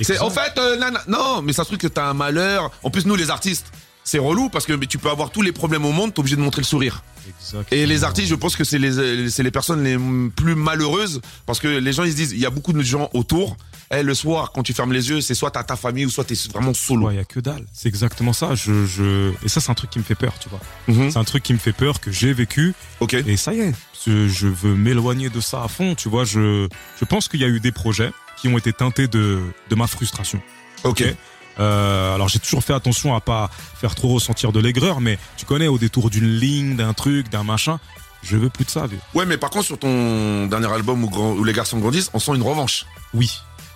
C'est, en fait, euh, nana- non, mais ça se trouve que t'as un malheur. En plus, nous, les artistes, c'est relou parce que tu peux avoir tous les problèmes au monde, t'es obligé de montrer le sourire. Exact. Et les artistes, je pense que c'est les, c'est les personnes les plus malheureuses parce que les gens, ils se disent, il y a beaucoup de gens autour. Et le soir, quand tu fermes les yeux, c'est soit t'as ta famille ou soit t'es vraiment solo. Ouais, y a que dalle. C'est exactement ça. Je, je... Et ça, c'est un truc qui me fait peur, tu vois. Mhm. C'est un truc qui me fait peur, que j'ai vécu. Ok. Et ça y est, je, je veux m'éloigner de ça à fond, tu vois. Je, je pense qu'il y a eu des projets qui ont été teintés de, de ma frustration. Ok. Euh, alors j'ai toujours fait attention à pas faire trop ressentir de l'aigreur, mais tu connais au détour d'une ligne, d'un truc, d'un machin, je veux plus de ça. vieux. Ouais, mais par contre, sur ton dernier album où, Grand- où les garçons grandissent, on sent une revanche. Oui,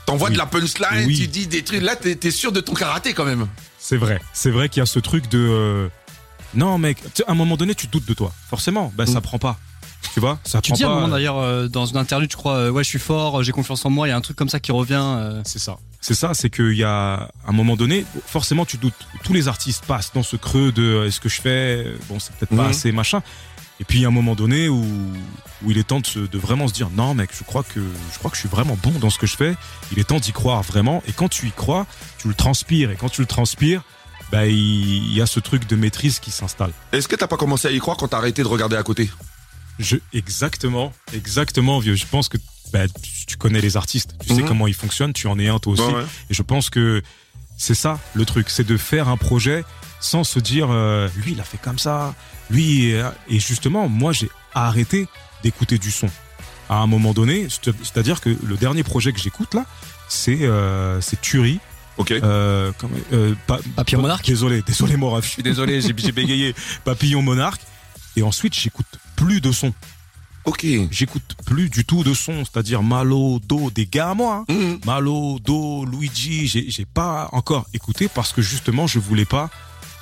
T'envoies Oui. de la punchline, Oui. tu dis des trucs. Là, t'es, sûr de ton karaté quand même. c'est vrai. C'est vrai qu'il y a ce truc de euh, non mec, à un moment donné tu doutes de toi. Forcément, ben ça Mm. prend pas. Tu vois, ça Tu prend dis à un moment d'ailleurs euh, dans une interview, tu crois, euh, ouais, je suis fort, j'ai confiance en moi. Il y a un truc comme ça qui revient. euh, C'est ça. C'est ça, c'est qu'il y a un moment donné, forcément tu doutes. Tous les artistes passent dans ce creux de euh, est-ce que je fais, bon c'est peut-être pas Mhm. assez machin. Et puis il y a un moment donné où, où il est temps de, se- de vraiment se dire non mec, je crois que je crois que je suis vraiment bon dans ce que je fais. Il est temps d'y croire vraiment. Et quand tu y crois, tu le transpires. Et quand tu le transpires, bah il, il y a ce truc de maîtrise qui s'installe. Est-ce que t'as pas commencé à y croire quand t'as arrêté de regarder à côté? Je exactement, exactement vieux. Je pense que bah, tu, tu connais les artistes, tu sais Mhm. comment ils fonctionnent. Tu en es un toi aussi. Ouais. Et je pense que c'est ça le truc, c'est de faire un projet sans se dire euh, lui il a fait comme ça, lui euh, et justement moi j'ai arrêté d'écouter du son. À un moment donné, c'est- c'est-à-dire que le dernier projet que j'écoute là, c'est euh, c'est Turi. Ok. Euh, euh, pa- Papillon pa- Monarque Désolé, désolé Morave, je suis désolé, j'ai j'ai bégayé. Papillon Monarque. Et ensuite j'écoute plus de son. Ok. J'écoute plus du tout de son, c'est-à-dire Malo, Do, des gars à moi. hein. Mhm. Malo, Do, Luigi, j'ai pas encore écouté parce que justement je voulais pas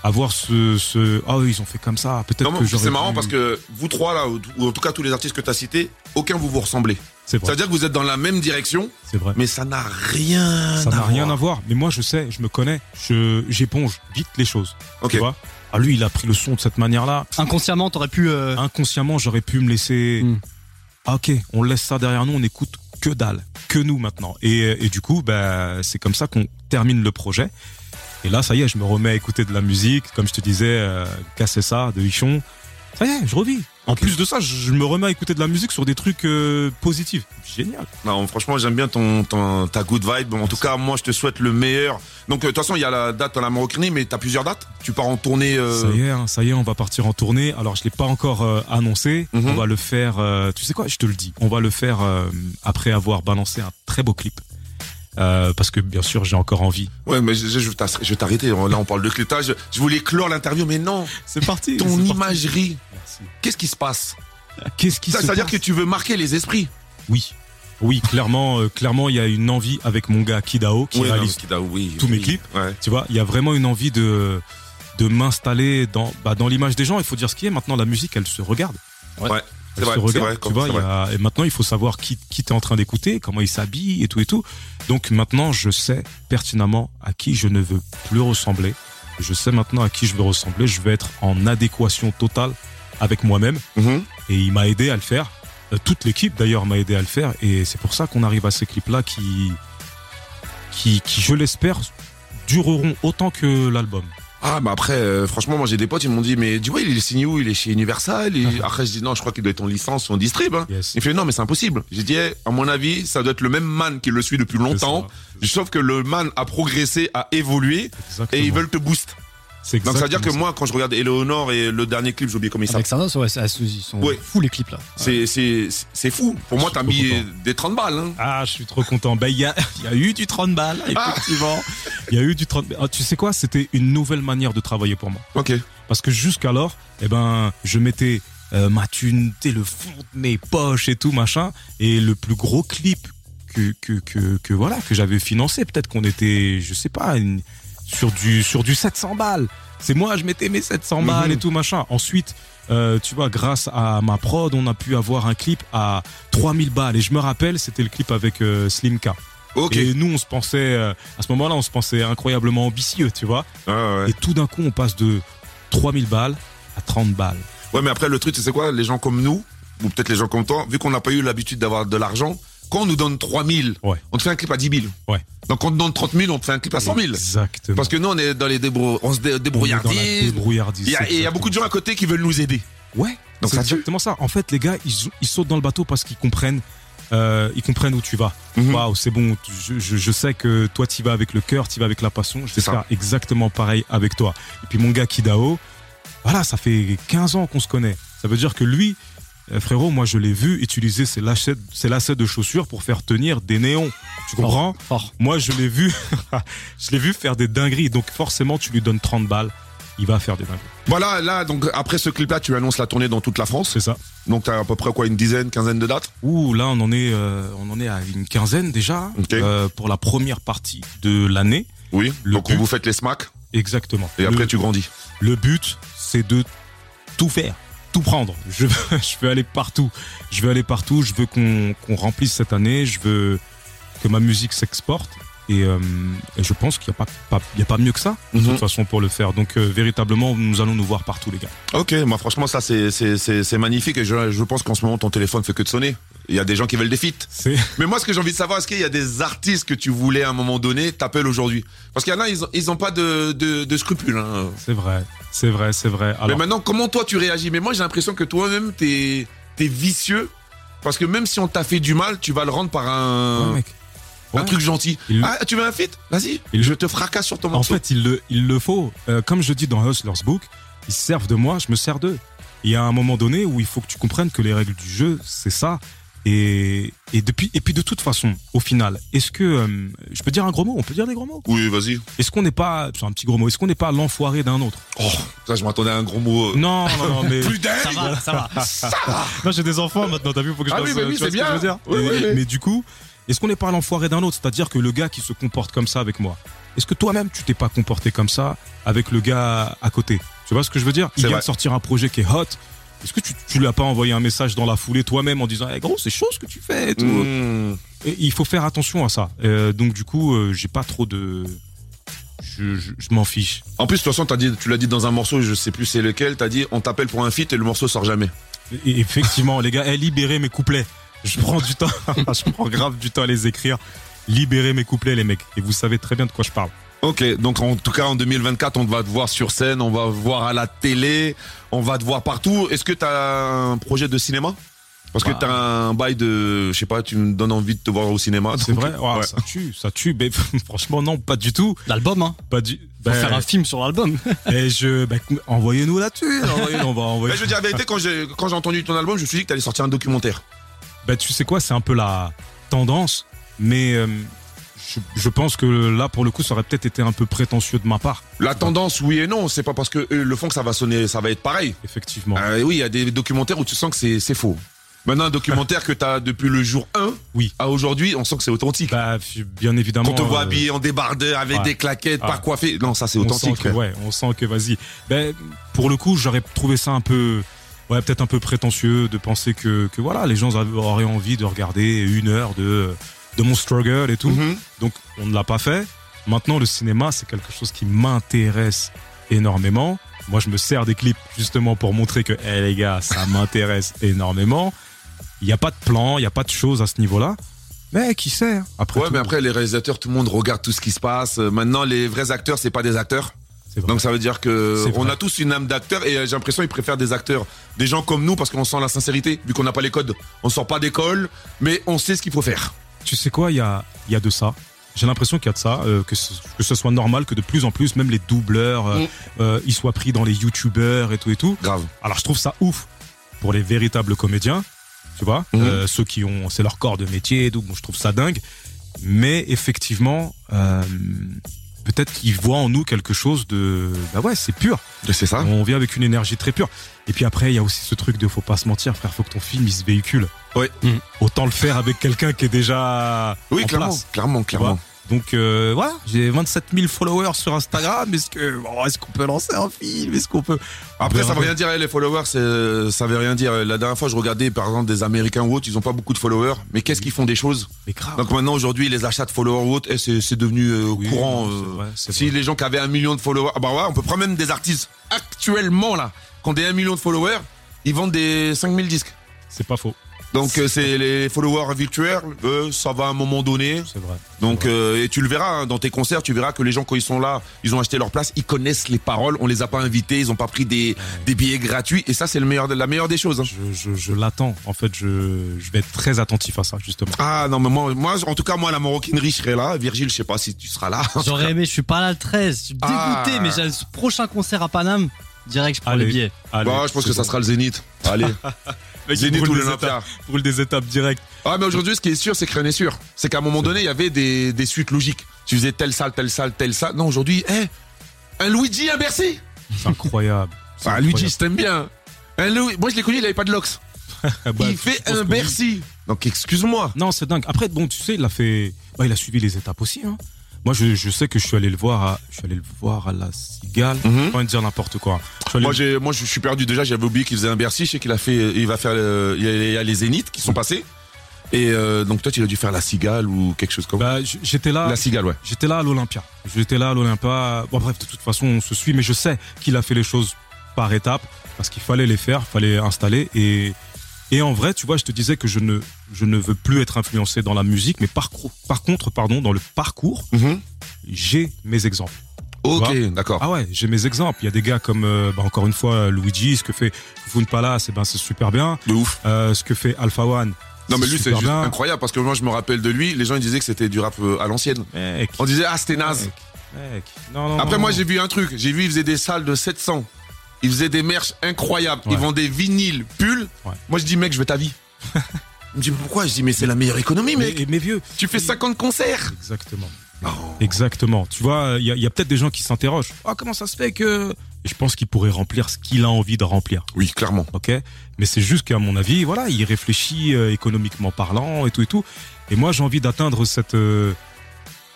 avoir ce ce ah oui, ils ont fait comme ça peut-être Non, que c'est marrant parce que vous trois là, ou, en tout cas tous les artistes que t'as cités, aucun vous vous ressemblez. c'est vrai C'est-à-dire que vous êtes dans la même direction, c'est vrai mais ça n'a rien. ça n'a rien à voir mais moi je sais je me connais je j'éponge vite les choses Ok. tu vois ah lui il a pris le son de cette manière là Inconsciemment, t'aurais pu. euh, inconsciemment j'aurais pu me laisser. Hmm. ah, ok on laisse ça derrière nous on écoute que dalle que nous maintenant. Et, et du coup bah c'est comme ça qu'on termine le projet. Et là ça y est je me remets à écouter de la musique. Comme je te disais euh, casser ça de Hichon ça y est je revis en plus de ça je me remets à écouter de la musique sur des trucs euh, positifs génial Non, franchement, j'aime bien ton, ton- ta good vibe. En tout cas, moi, je te souhaite le meilleur. Donc, euh, de toute façon, il y a la date à la Maroquinerie, mais t'as plusieurs dates. Tu pars en tournée. euh, ça y est hein, ça y est on va partir en tournée alors je l'ai pas encore annoncé Mhm. on va le faire tu sais quoi? Je te le dis on va le faire après avoir balancé un très beau clip Euh, parce que bien sûr j'ai encore envie Ouais, mais je, je, je vais t'arrêter. Là, on parle de clitage. Je, je voulais clore l'interview, mais non. c'est parti Ton imagerie. Merci. Qu'est-ce qui se passe? Qu'est-ce qui Ça, se C'est-à-dire que tu veux marquer les esprits. Oui, oui, clairement, euh, clairement, il y a une envie avec mon gars Kidao qui Oui, non, réalise. oui, tous mes clips. Ouais. Tu vois, il y a vraiment une envie de de m'installer dans bah, dans l'image des gens. Il faut dire ce qui est. Maintenant, la musique, elle se regarde. Ouais. Elle se regarde. vrai. tu vois, y a, et maintenant, il faut savoir qui qui t'es en train d'écouter, comment il s'habille et tout et tout. Donc maintenant, je sais pertinemment à qui je ne veux plus ressembler. Je sais maintenant à qui je veux ressembler. Je veux être en adéquation totale avec moi-même. Mhm. Et il m'a aidé à le faire. Euh, toute l'équipe d'ailleurs m'a aidé à le faire et c'est pour ça qu'on arrive à ces clips là qui qui, qui je l'espère dureront autant que l'album. Ah bah après euh, franchement moi j'ai des potes ils m'ont dit mais du ouais il est signé où? Il est chez Universal et après je dis non je crois qu'il doit être en licence ou en distrib hein. Yes. il fait non mais c'est impossible j'ai dit eh, à mon avis ça doit être le même man qui le suit depuis longtemps sauf que le man a progressé a évolué Exactement. et ils veulent te boost donc ça veut dire que moi quand je regarde Eleonore et le dernier clip j'ai oublié comment il Avec s'appelle Sardos, ouais, c'est- ils sont Ouais. fous les clips là. c'est c'est c'est fou pour moi t'as mis content. des 30 balles hein. Ah, je suis trop content. Bah, il y a, il y a eu du 30 balles, effectivement. Il y a eu du 30 Ah, Tu sais quoi? C'était une nouvelle manière de travailler pour moi. ok Parce que jusqu'alors, eh ben, je mettais euh, ma thune, le fond de mes poches et tout, machin. Et le plus gros clip que, que, que, que voilà, que j'avais financé, peut-être qu'on était, je sais pas, une- sur du, sur du 700 balles. C'est moi, je mettais mes 700 balles et tout, machin. Ensuite, euh, tu vois, grâce à ma prod, on a pu avoir un clip à 3000 balles. Et je me rappelle, c'était le clip avec euh, Slim K. ok Et nous, on se pensait, euh, à ce moment-là, on se pensait incroyablement ambitieux, tu vois. Ah, ouais. Et tout d'un coup, on passe de 3000 balles à 30 balles. Ouais, mais après, le truc, sais quoi? Les gens comme nous, ou peut-être les gens comme toi, vu qu'on n'a pas eu l'habitude d'avoir de l'argent, quand on nous donne 3000, Ouais. on te fait un clip à 10 000. Ouais. Donc, quand on te donne 30 000, on te fait un clip à 100 000. Exactement. Parce que nous, on est dans les débrou... on se dé- débrouillardise. Il y a- Et il y a beaucoup de gens à côté qui veulent nous aider. Ouais. Donc c'est exactement ça. En fait, les gars, ils, ils sautent dans le bateau parce qu'ils comprennent, euh, ils comprennent où tu vas. Mhm. Waouh, c'est bon. Je, je, je sais que toi, tu vas avec le cœur, tu vas avec la passion. Je vais C'est ça. exactement pareil avec toi. Et puis mon gars Kidao, voilà, ça fait 15 ans qu'on se connaît. Ça veut dire que lui, frérot, moi je l'ai vu utiliser ses lacets, ses lacets de chaussures pour faire tenir des néons. Tu comprends? Fort. Moi, je l'ai vu, je l'ai vu faire des dingueries. Donc forcément, tu lui donnes 30 balles, il va faire des dingueries. Voilà, là, donc, après ce clip-là, tu annonces la tournée dans toute la France. C'est ça. Donc, t'as à peu près quoi, une dizaine, quinzaine de dates? Ouh, là, on en est, euh, on en est à une quinzaine déjà Ok. euh, pour la première partie de l'année. Oui. Le donc, but- vous faites les smacks Exactement. et après, le, tu grandis. le but, c'est de tout faire, tout prendre. Je veux, je veux aller partout. Je veux aller partout. Je veux qu'on remplisse cette année. Je veux que ma musique s'exporte. Et, euh, et je pense qu'il n'y a, pas, pas- il y a pas mieux que ça, de Mhm. toute façon, pour le faire. Donc, euh, véritablement, nous allons nous voir partout, les gars. Ok, moi franchement ça c'est magnifique et je, je pense qu'en ce moment ton téléphone fait que de sonner. Il y a des gens qui veulent des feats. Mais moi ce que j'ai envie de savoir est-ce qu'il y a des artistes que tu voulais à un moment donné t'appelles aujourd'hui? Parce qu'il y en a ils ont, ils ont pas de de, de scrupules. Hein. c'est vrai, c'est vrai, c'est vrai. Mais Alors, maintenant comment toi tu réagis? Mais moi j'ai l'impression que toi-même t'es t'es vicieux parce que même si on t'a fait du mal tu vas le rendre par un ouais, mec. un truc gentil. Il- Ah tu veux un feat? Vas-y. Il- Je te fracasse sur ton En morceau. fait, il le, il le faut. Euh, comme je dis dans Hustler's Book, ils se servent de moi, je me sers d'eux. Il y a un moment donné où il faut que tu comprennes que les règles du jeu, c'est ça. Et, et depuis, et puis de toute façon, au final, est-ce que, euh, je peux dire un gros mot? On peut dire des gros mots? Oui vas-y. Est-ce qu'on n'est pas, c'est un petit gros mot, est-ce qu'on n'est pas l'enfoiré d'un autre? Oh ça je m'attendais à un gros mot. euh, Non, non, non, mais. Plus d'aide. Ça va, ça va. Non, j'ai des enfants maintenant, t'as vu, faut que je Ah oui, euh, oui, vois c'est ce que bien. je veux dire? Oui, Et- oui, oui. Mais du coup, est-ce qu'on n'est pas l'enfoiré d'un autre? C'est-à-dire que le gars qui se comporte comme ça avec moi, est-ce que toi-même tu t'es pas comporté comme ça avec le gars à côté? Tu vois ce que je veux dire? Il vient de sortir un projet qui est hot. Est-ce que tu, tu lui as pas envoyé un message dans la foulée toi-même en disant, Eh, gros, c'est chaud ce que tu fais et tout. mmh. Et il faut faire attention à ça. Euh, donc du coup, euh, j'ai pas trop de, je, je, je m'en fiche. En plus, de toute façon, t'as dit, tu l'as dit dans un morceau, je sais plus c'est lequel, t'as dit, on t'appelle pour un feat et le morceau sort jamais. Et effectivement, les gars, eh, libérez mes couplets. Je prends du temps, je prends grave du temps à les écrire. Libérez mes couplets, les mecs. Et vous savez très bien de quoi je parle. Ok, donc en tout cas en 2024, on va te voir sur scène, on va te voir à la télé, on va te voir partout. Est-ce que t'as un projet de cinéma? Parce Bah. que t'as un bail de, je sais pas, tu me donnes envie de te voir au cinéma. C'est vrai? Ouais, Ouais. Ça tue, ça tue. Mais franchement, non, pas du tout. L'album, hein. Pas du. Ben, faire un film sur l'album. et je, ben, envoyez-nous là-dessus. Envoyez-nous, on va envoyer. Je veux dire la vérité, quand j'ai quand j'ai entendu ton album, je me suis dit que t'allais sortir un documentaire. Ben, tu sais quoi, c'est un peu la tendance, mais euh, je, je pense que là, pour le coup, ça aurait peut-être été un peu prétentieux de ma part. La tendance, oui et non, c'est pas parce que eux le font que ça va sonner, ça va être pareil. Effectivement. Euh, oui, il y a des documentaires où tu sens que c'est faux. Maintenant, un documentaire que t'as depuis le jour 1 Oui. à aujourd'hui, on sent que c'est authentique. Bah, bien évidemment. Quand on te voit euh, habillé en débardeur avec ouais. des claquettes, Ah. pas coiffé, non, ça c'est authentique. que, ouais, on sent que vas-y. Ben, pour le coup, j'aurais trouvé ça un peu, ouais, peut-être un peu prétentieux de penser que, que voilà, les gens auraient envie de regarder une heure de, de mon struggle et tout. Mhm. Donc, on ne l'a pas fait. Maintenant, le cinéma, c'est quelque chose qui m'intéresse énormément. Moi, je me sers des clips justement pour montrer que, eh les gars, ça m'intéresse énormément. Il n'y a pas de plan, il n'y a pas de choses à ce niveau-là. Mais qui sait hein. Après, Ouais, tout, mais après, les réalisateurs, tout le monde regarde tout ce qui se passe. Euh, Maintenant, les vrais acteurs, c'est pas des acteurs. Donc ça veut dire que on a tous une âme d'acteur et euh, j'ai l'impression qu'ils préfèrent des acteurs, des gens comme nous parce qu'on sent la sincérité, vu qu'on n'a pas les codes. On sort pas d'école, mais on sait ce qu'il faut faire. Tu sais quoi, il y a, il y a de ça. J'ai l'impression qu'il y a de ça, euh, que, ce, que ce soit normal, que de plus en plus, même les doubleurs, euh, Mm. euh, ils soient pris dans les youtubeurs et tout et tout. Grave. Alors je trouve ça ouf pour les véritables comédiens, tu vois, euh, ceux qui ont, c'est leur corps de métier, donc bon, je trouve ça dingue. Mais effectivement, peut-être qu'ils voient en nous quelque chose de, bah ouais, c'est pur. C'est ça. On vient avec une énergie très pure. Et puis après, il y a aussi ce truc de faut pas se mentir, frère, faut que ton film il se véhicule. Ouais. Autant le faire avec quelqu'un qui est déjà Oui, en clairement, place. clairement, clairement. Donc euh, voilà, j'ai 27 000 followers sur Instagram. Est-ce que bon, est-ce qu'on peut lancer un film? Est-ce qu'on peut Après, On ça veut rien dire, les followers, ça veut rien dire. La dernière fois, je regardais, par exemple, des Américains ou autres, ils ont pas beaucoup de followers, mais qu'est-ce qu'ils font des choses? Mais grave. Donc maintenant, aujourd'hui, les achats de followers ou autres, eh, c'est devenu euh, Oui, courant. euh, vrai, si vrai. les gens qui avaient un million de followers, ah bah ouais, on peut prendre même des artistes actuellement là, qui ont des 1 million de followers, ils vendent des 5000 disques. c'est pas faux. Donc euh, c'est les followers virtuels, euh, ça va à un moment donné. C'est vrai. Donc euh, et tu le verras hein, dans tes concerts, tu verras que les gens quand ils sont là, ils ont acheté leur place, ils connaissent les paroles, on les a pas invités, ils ont pas pris des, des billets gratuits et ça c'est le meilleur de la meilleure des choses. hein. Je, je, je l'attends. En fait, je, je vais être très attentif à ça justement. Ah non mais moi, moi en tout cas moi la maroquinerie je serai là, Virgile je sais pas si tu seras là. J'aurais aimé, je suis pas là le 13. Je suis dégoûté, Ah. mais j'ai prochain concert à Paname. Direct, je prends Allez. les billets. Allez, Bah, je pense que ça sera le Zénith. Allez. Zénith ou l'Olympia. brûle des étapes directes. Ah mais aujourd'hui ce qui est sûr c'est que rien n'est sûr. C'est qu'à un moment donné il y avait des, des suites logiques. Tu faisais telle salle, telle salle, telle salle. Non aujourd'hui, eh, un Luigi, un Bercy. C'est incroyable. Ah. Luigi je t'aime bien. Un Louis- Moi je l'ai connu, il avait pas de locks. Ah, bah, il fait un oui. Bercy. Donc excuse-moi. Non, c'est dingue. Après, bon, tu sais, il a fait, bah, il a suivi les étapes aussi. Hein. Moi, je, je sais que je suis allé le voir à, je suis allé le voir à la Cigale. Mhm. Pas envie de dire n'importe quoi. Je Moi, j'ai, moi, je suis perdu. Déjà, j'avais oublié qu'il faisait un Bercy. Je sais qu'il a fait, il va faire, le- il y a- les Zéniths qui sont passés. Et euh, donc toi, tu as dû faire la Cigale ou quelque chose comme bah, j- j'étais là. La Cigale, ouais. J'étais là à l'Olympia. J'étais là à l'Olympia. Bon, bref, de toute façon, on se suit, mais je sais qu'il a fait les choses par étapes parce qu'il fallait les faire, fallait installer. Et, et en vrai, tu vois, je te disais que je ne, je ne veux plus être influencé dans la musique, mais par, par contre, pardon, dans le parcours, j'ai mes exemples. Ok, d'accord. Ah ouais, j'ai mes exemples. Il y a des gars comme, euh, bah, encore une fois, Luigi, ce que fait Fun Palace, eh ben, c'est super bien. De ouf. Euh, ce que fait Alpha One. Non, mais lui, c'est super juste bien. incroyable parce que moi, je me rappelle de lui. Les gens, ils disaient que c'était du rap euh, à l'ancienne. On disait, ah, c'était naze. mec, mec. Non, non, Après, non, moi, j'ai vu un truc. J'ai vu, il faisait des salles de 700. Il faisait des merch incroyables. Ouais. Ils vendaient vinyles, pulls. Ouais. Moi, je dis, mec, je veux ta vie. il me dit, pourquoi? Je dis, mais c'est la meilleure économie, mec. Mais, mais vieux. Tu fais 50 concerts. Exactement. Oh. Exactement. Tu vois, il y a, il y a peut-être des gens qui s'interrogent. Ah, comment ça se fait que. Je pense qu'il pourrait remplir ce qu'il a envie de remplir. Oui, clairement. Ok Mais c'est juste qu'à mon avis, voilà, il réfléchit euh, économiquement parlant et tout et tout. Et moi, j'ai envie d'atteindre cette. euh,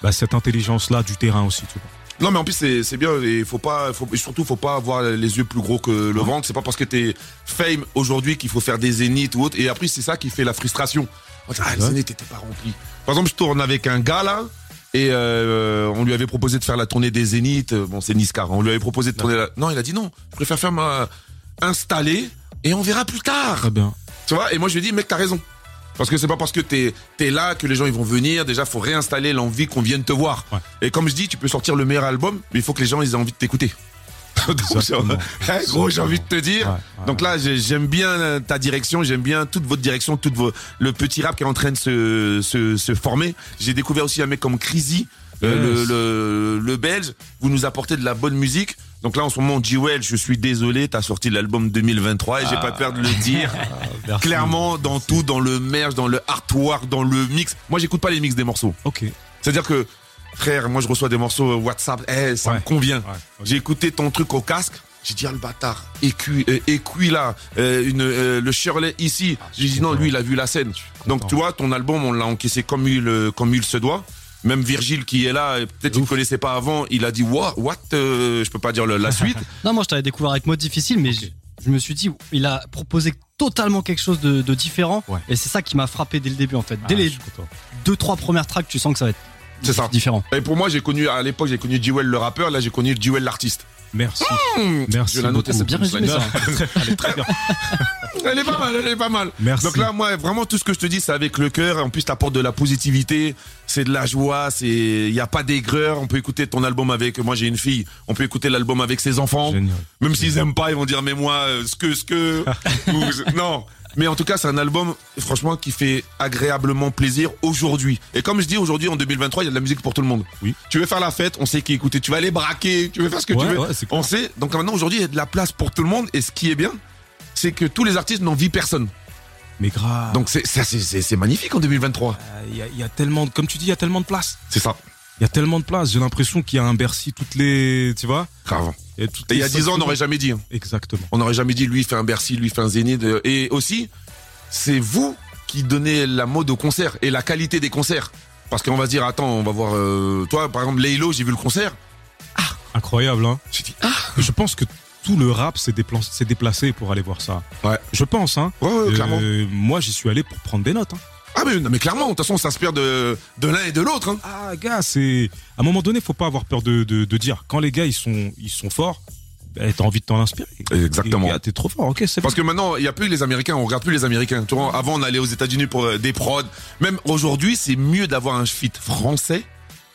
bah, cette intelligence-là du terrain aussi, tu vois. Non, mais en plus, c'est c'est bien. Et faut pas, faut, et surtout, faut pas avoir les yeux plus gros que le ventre. C'est pas parce que t'es fame aujourd'hui qu'il faut faire des zéniths ou autre. Et après, c'est ça qui fait la frustration. On dit, Ah, le zénith était pas rempli. Par exemple, je tourne avec un gars là. Et euh, on lui avait proposé de faire la tournée des Zéniths. Bon, c'est Niskar. On lui avait proposé de tourner. La... Non, il a dit non. Je préfère faire ma installer et on verra plus tard. Très bien. Tu vois Et moi, je lui ai dit, mec, t'as raison. Parce que c'est pas parce que t'es es là que les gens ils vont venir. Déjà, faut réinstaller l'envie qu'on vienne te voir. Ouais. Et comme je dis, tu peux sortir le meilleur album, mais il faut que les gens ils aient envie de t'écouter. Hein, gros, j'ai envie de te dire. Ouais, ouais, Donc là, j'ai- j'aime bien euh, ta direction, j'aime bien toute votre direction, toute vos, le petit rap qui est en train de se, se, se former. J'ai découvert aussi un mec comme Crazy. Le, le, le belge. Vous nous apportez de la bonne musique. Donc là, en ce moment, Jewel, je suis désolé, t'as sorti l'album 2023 et j'ai pas peur de le dire. Merci. Clairement, dans tout, dans le merge, dans le artwork, dans le mix. Moi, j'écoute pas les mix des morceaux. Ok. C'est-à-dire que, frère, moi, je reçois des morceaux WhatsApp. Eh, ça Ouais. me convient. J'ai écouté ton truc au casque. J'ai dit, ah, le bâtard, euh, écui là, euh, une, euh, le Shirley ici. J'ai dit, non, lui, il a vu la scène. Donc, tu vois, ton album, on l'a encaissé comme il, euh, comme il se doit. Même Virgile qui est là, peut-être il ne connaissait pas avant, il a dit, what, what, euh, je peux pas dire le- la suite. Non, moi je t'avais découvert avec mode difficile, mais je, je me suis dit, il a proposé totalement quelque chose de, de différent. Ouais. Et c'est ça qui m'a frappé dès le début en fait. Ah, Dès je les deux, trois premières tracks, tu sens que ça va être C'est ça. différent. Et pour moi, j'ai connu, à l'époque, j'ai connu Jewel le rappeur, là, j'ai connu Jewel l'artiste. Merci. Merci. Je la c'est bien résumé, ça. Elle est très bien. Elle est pas mal, elle est pas mal. Merci. Donc là, moi, vraiment, tout ce que je te dis, c'est avec le cœur. En plus, t'apportes de la positivité. C'est de la joie. C'est, il y a pas d'aigreur. On peut écouter ton album avec, moi, j'ai une fille. On peut écouter l'album avec ses enfants. Génial. Même s'ils aiment pas, ils vont dire, mais moi, euh, ce que, ce que, non. Mais en tout cas, c'est un album, franchement, qui fait agréablement plaisir aujourd'hui. Et comme je dis, aujourd'hui, en 2023, il y a de la musique pour tout le monde. Oui. Tu veux faire la fête, on sait qui écouter. Tu vas aller braquer, tu veux faire ce que Ouais, tu veux. ouais, on sait. Donc maintenant, aujourd'hui, il y a de la place pour tout le monde. Et ce qui est bien, c'est que tous les artistes n'envient personne. Mais grave. Donc c'est, ça, c'est, c'est, c'est magnifique en 2023. il y, a- il y a tellement, de- comme tu dis, il y a tellement de place. C'est ça. Il y a tellement de place. J'ai l'impression qu'il y a un Bercy toutes les, tu vois. Grave. Et, Et il y a 10 ans, on n'aurait jamais dit. hein. Exactement. On n'aurait jamais dit, lui, il fait un Bercy, lui, il fait un Zénith. euh, Et aussi, c'est vous qui donnez la mode au concert et la qualité des concerts. Parce qu'on va se dire, attends, on va voir, euh, toi, par exemple, Laylo, j'ai vu le concert. Incroyable, hein. J'ai dit, ah, Je pense que tout le rap s'est dépla- s'est déplacé pour aller voir ça. Ouais. Je pense, hein. ouais, ouais, clairement. Euh, moi, j'y suis allé pour prendre des notes. Hein. Ah, mais, non, mais clairement, de toute façon, on s'inspire de, de l'un et de l'autre. Hein. Ah, gars, c'est. À un moment donné, faut pas avoir peur de, de, de dire. Quand les gars, ils sont, ils sont forts, bah, t'as envie de t'en inspirer. Exactement. T'es trop fort, ok. Parce que maintenant, il n'y a plus les Américains, on regarde plus les Américains. Tu vois, avant, on allait aux États-Unis pour euh, des prods. Même aujourd'hui, c'est mieux d'avoir un feat français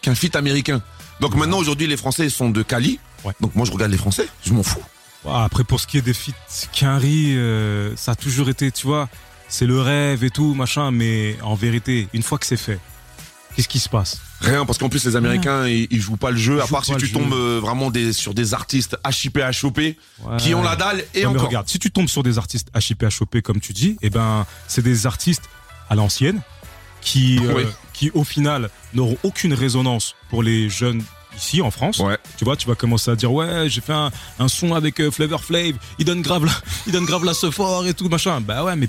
qu'un feat américain. Donc maintenant, aujourd'hui, les Français sont de Cali. Ouais. Donc moi, je regarde les Français, je m'en fous. Après, pour ce qui est des feats, Quinry, euh, ça a toujours été, tu vois, c'est le rêve et tout, machin, mais en vérité, une fois que c'est fait, qu'est-ce qui se passe? Rien, parce qu'en plus, les Américains, ils, ils jouent pas le jeu, Ils à part si tu tombes euh, vraiment des, sur des artistes HIP, HOP, qui ont la dalle et mais encore. regarde, si tu tombes sur des artistes HIP, HOP, comme tu dis, eh ben, c'est des artistes à l'ancienne qui, euh, Oui. qui au final n'auront aucune résonance pour les jeunes ici en France. Ouais. Tu vois, tu vas commencer à dire ouais, j'ai fait un, un son avec euh, Flavor Flav, il donne grave la, il donne grave la ce fort et tout machin. Bah ouais, mais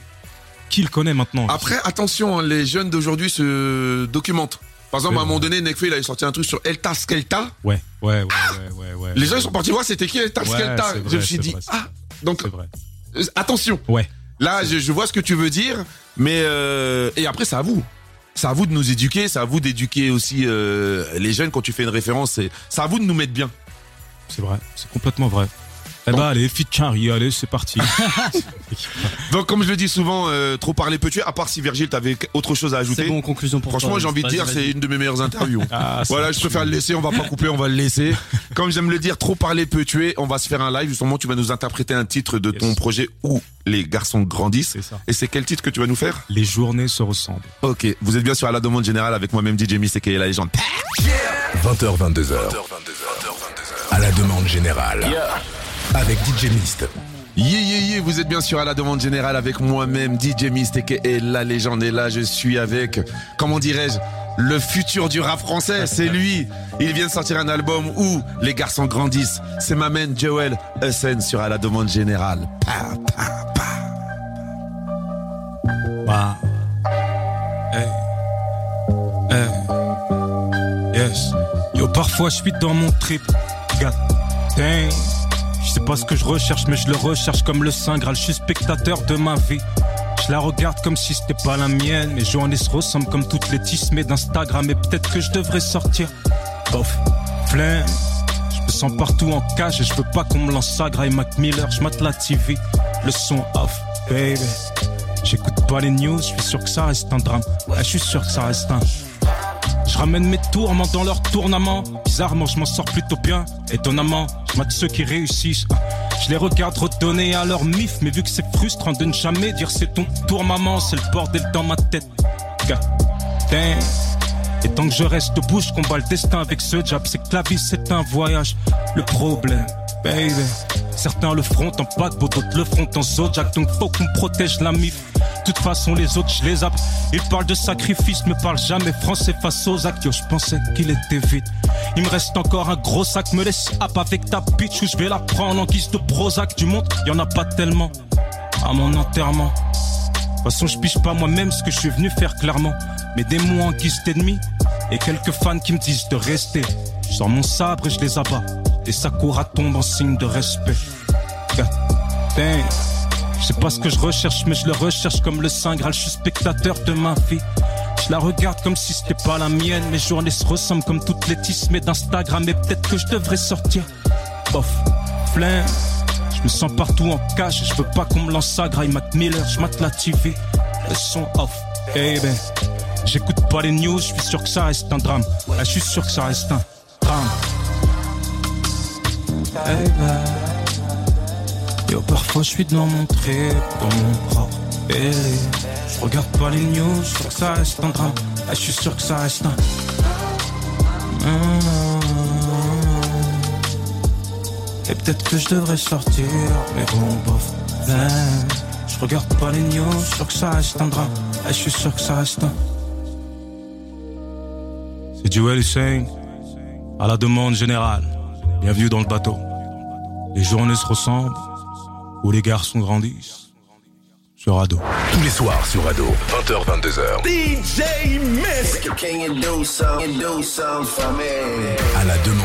qui le connaît maintenant Après, attention, hein, les jeunes d'aujourd'hui se documentent. Par exemple, à un moment donné, Nekfeu, il avait sorti un truc sur Elta Skelta. Ouais, ouais, ouais, ouais, ouais, ouais. Les gens, ils sont partis voir c'était qui Elta Ouais, Skelta. c'est vrai, je me suis dit, ah, donc, euh, attention. Ouais. Là, je, vois ce que tu veux dire, mais euh, et après, c'est à vous. C'est à vous de nous éduquer, c'est à vous d'éduquer aussi euh, les jeunes quand tu fais une référence. C'est c'est à vous de nous mettre bien. C'est vrai, c'est complètement vrai. Eh ben allez, fit Quinry, allez, c'est parti. Donc, comme je le dis souvent, euh, trop parler peut tuer. À part si Virgile, t'avais autre chose à C'est ajouter. bon, conclusion pour Franchement, toi. j'ai envie de dire, c'est une de mes meilleures interviews. Ah, c'est voilà, je préfère le laisser, on va pas couper, on va le laisser. Comme j'aime le dire, trop parler peut tuer. On va se faire un live, justement, tu vas nous interpréter un titre de ton projet où les garçons grandissent. C'est ça. Et c'est quel titre que tu vas nous faire? Les journées se ressemblent. Ok, vous êtes bien sur à la demande générale avec moi-même DJ Miss et la légende. 20h, 22h. À la demande générale. Avec DJ Mist. Yeah, yeah, yeah, vous êtes bien sûr à la demande générale avec moi-même, DJ Mystique et la légende. Et là, je suis avec, comment dirais-je, le futur du rap français. C'est lui. Il vient de sortir un album où les garçons grandissent. C'est ma main Joel Hussein sur à la demande générale. Pa, pa, pa. Wow. Hey. Hey. Yes. Yo, parfois je suis dans mon trip. God. Je sais pas ce que je recherche, mais je le recherche comme le Saint Graal. Je suis spectateur de ma vie. Je la regarde comme si c'était pas la mienne. Mes journées se ressemblent comme toutes les tismées d'Instagram. Et peut-être que je devrais sortir. Bof. Flemme. Je me sens partout en cage et je veux pas qu'on me lance ça. Gray Mac Miller, je mate la TV. Le son off, baby. J'écoute pas les news, je suis sûr que ça reste un drame. Ouais, je suis sûr que ça reste un. Ramène mes tourments dans leur tournament. Bizarrement, je m'en sors plutôt bien. Étonnamment, je mate ceux qui réussissent. Je les regarde redonner à leur mif, mais vu que c'est frustrant de ne jamais dire c'est ton tour, maman, c'est le bordel dans ma tête. Et tant que je reste debout, je combat le destin avec ce job. C'est que la vie, c'est un voyage. Le problème, baby. Certains le feront en paquebot, d'autres le feront en Zodiac. Donc faut qu'on protège la mif. Toute façon, les autres, je les zappe. Ils parlent de sacrifice, me parlent jamais français face aux actes. Yo, je pensais qu'il était vite. Il me reste encore un gros sac. Me laisse hop avec ta bitch ou je vais la prendre en guise de Prozac. Du monde, y en a pas tellement. À mon enterrement. De toute façon, je piche pas moi-même ce que je suis venu faire clairement. Mais des mots en guise d'ennemis et quelques fans qui me disent de rester. Je sors mon sabre et je les abats. Et Sakura tombe en signe de respect. Je sais pas ce que je recherche, mais je le recherche comme le Saint Graal. Je suis spectateur de ma vie. Je la regarde comme si c'était pas la mienne. Mes journées se ressemblent comme toutes les tismées d'Instagram. Et peut-être que je devrais sortir. Bof. flemme. Je me sens partout en cache, je veux pas qu'on me lance ça, graille Mac Miller, je mate la TV, le son off, eh ben. J'écoute pas les news, je suis sûr que ça reste un drame. Ah, je suis sûr que ça reste un drame. Eh ben. Yo, parfois je suis dans mon trip, dans mon propre télé. Je regarde pas les news, je que ça reste un drame. Ah, je suis sûr que ça reste un. Et peut-être que je devrais sortir, mais bon, bof. Ben, je regarde pas les news, je que ça reste un drame. Ah, je suis sûr que ça reste un. C'est Joel Hussein, à la demande générale. Bienvenue dans le bateau. Les journées se ressemblent, où les garçons grandissent. Sur Ado. Tous les soirs sur Ado, 20h, 22h. DJ me? À la demande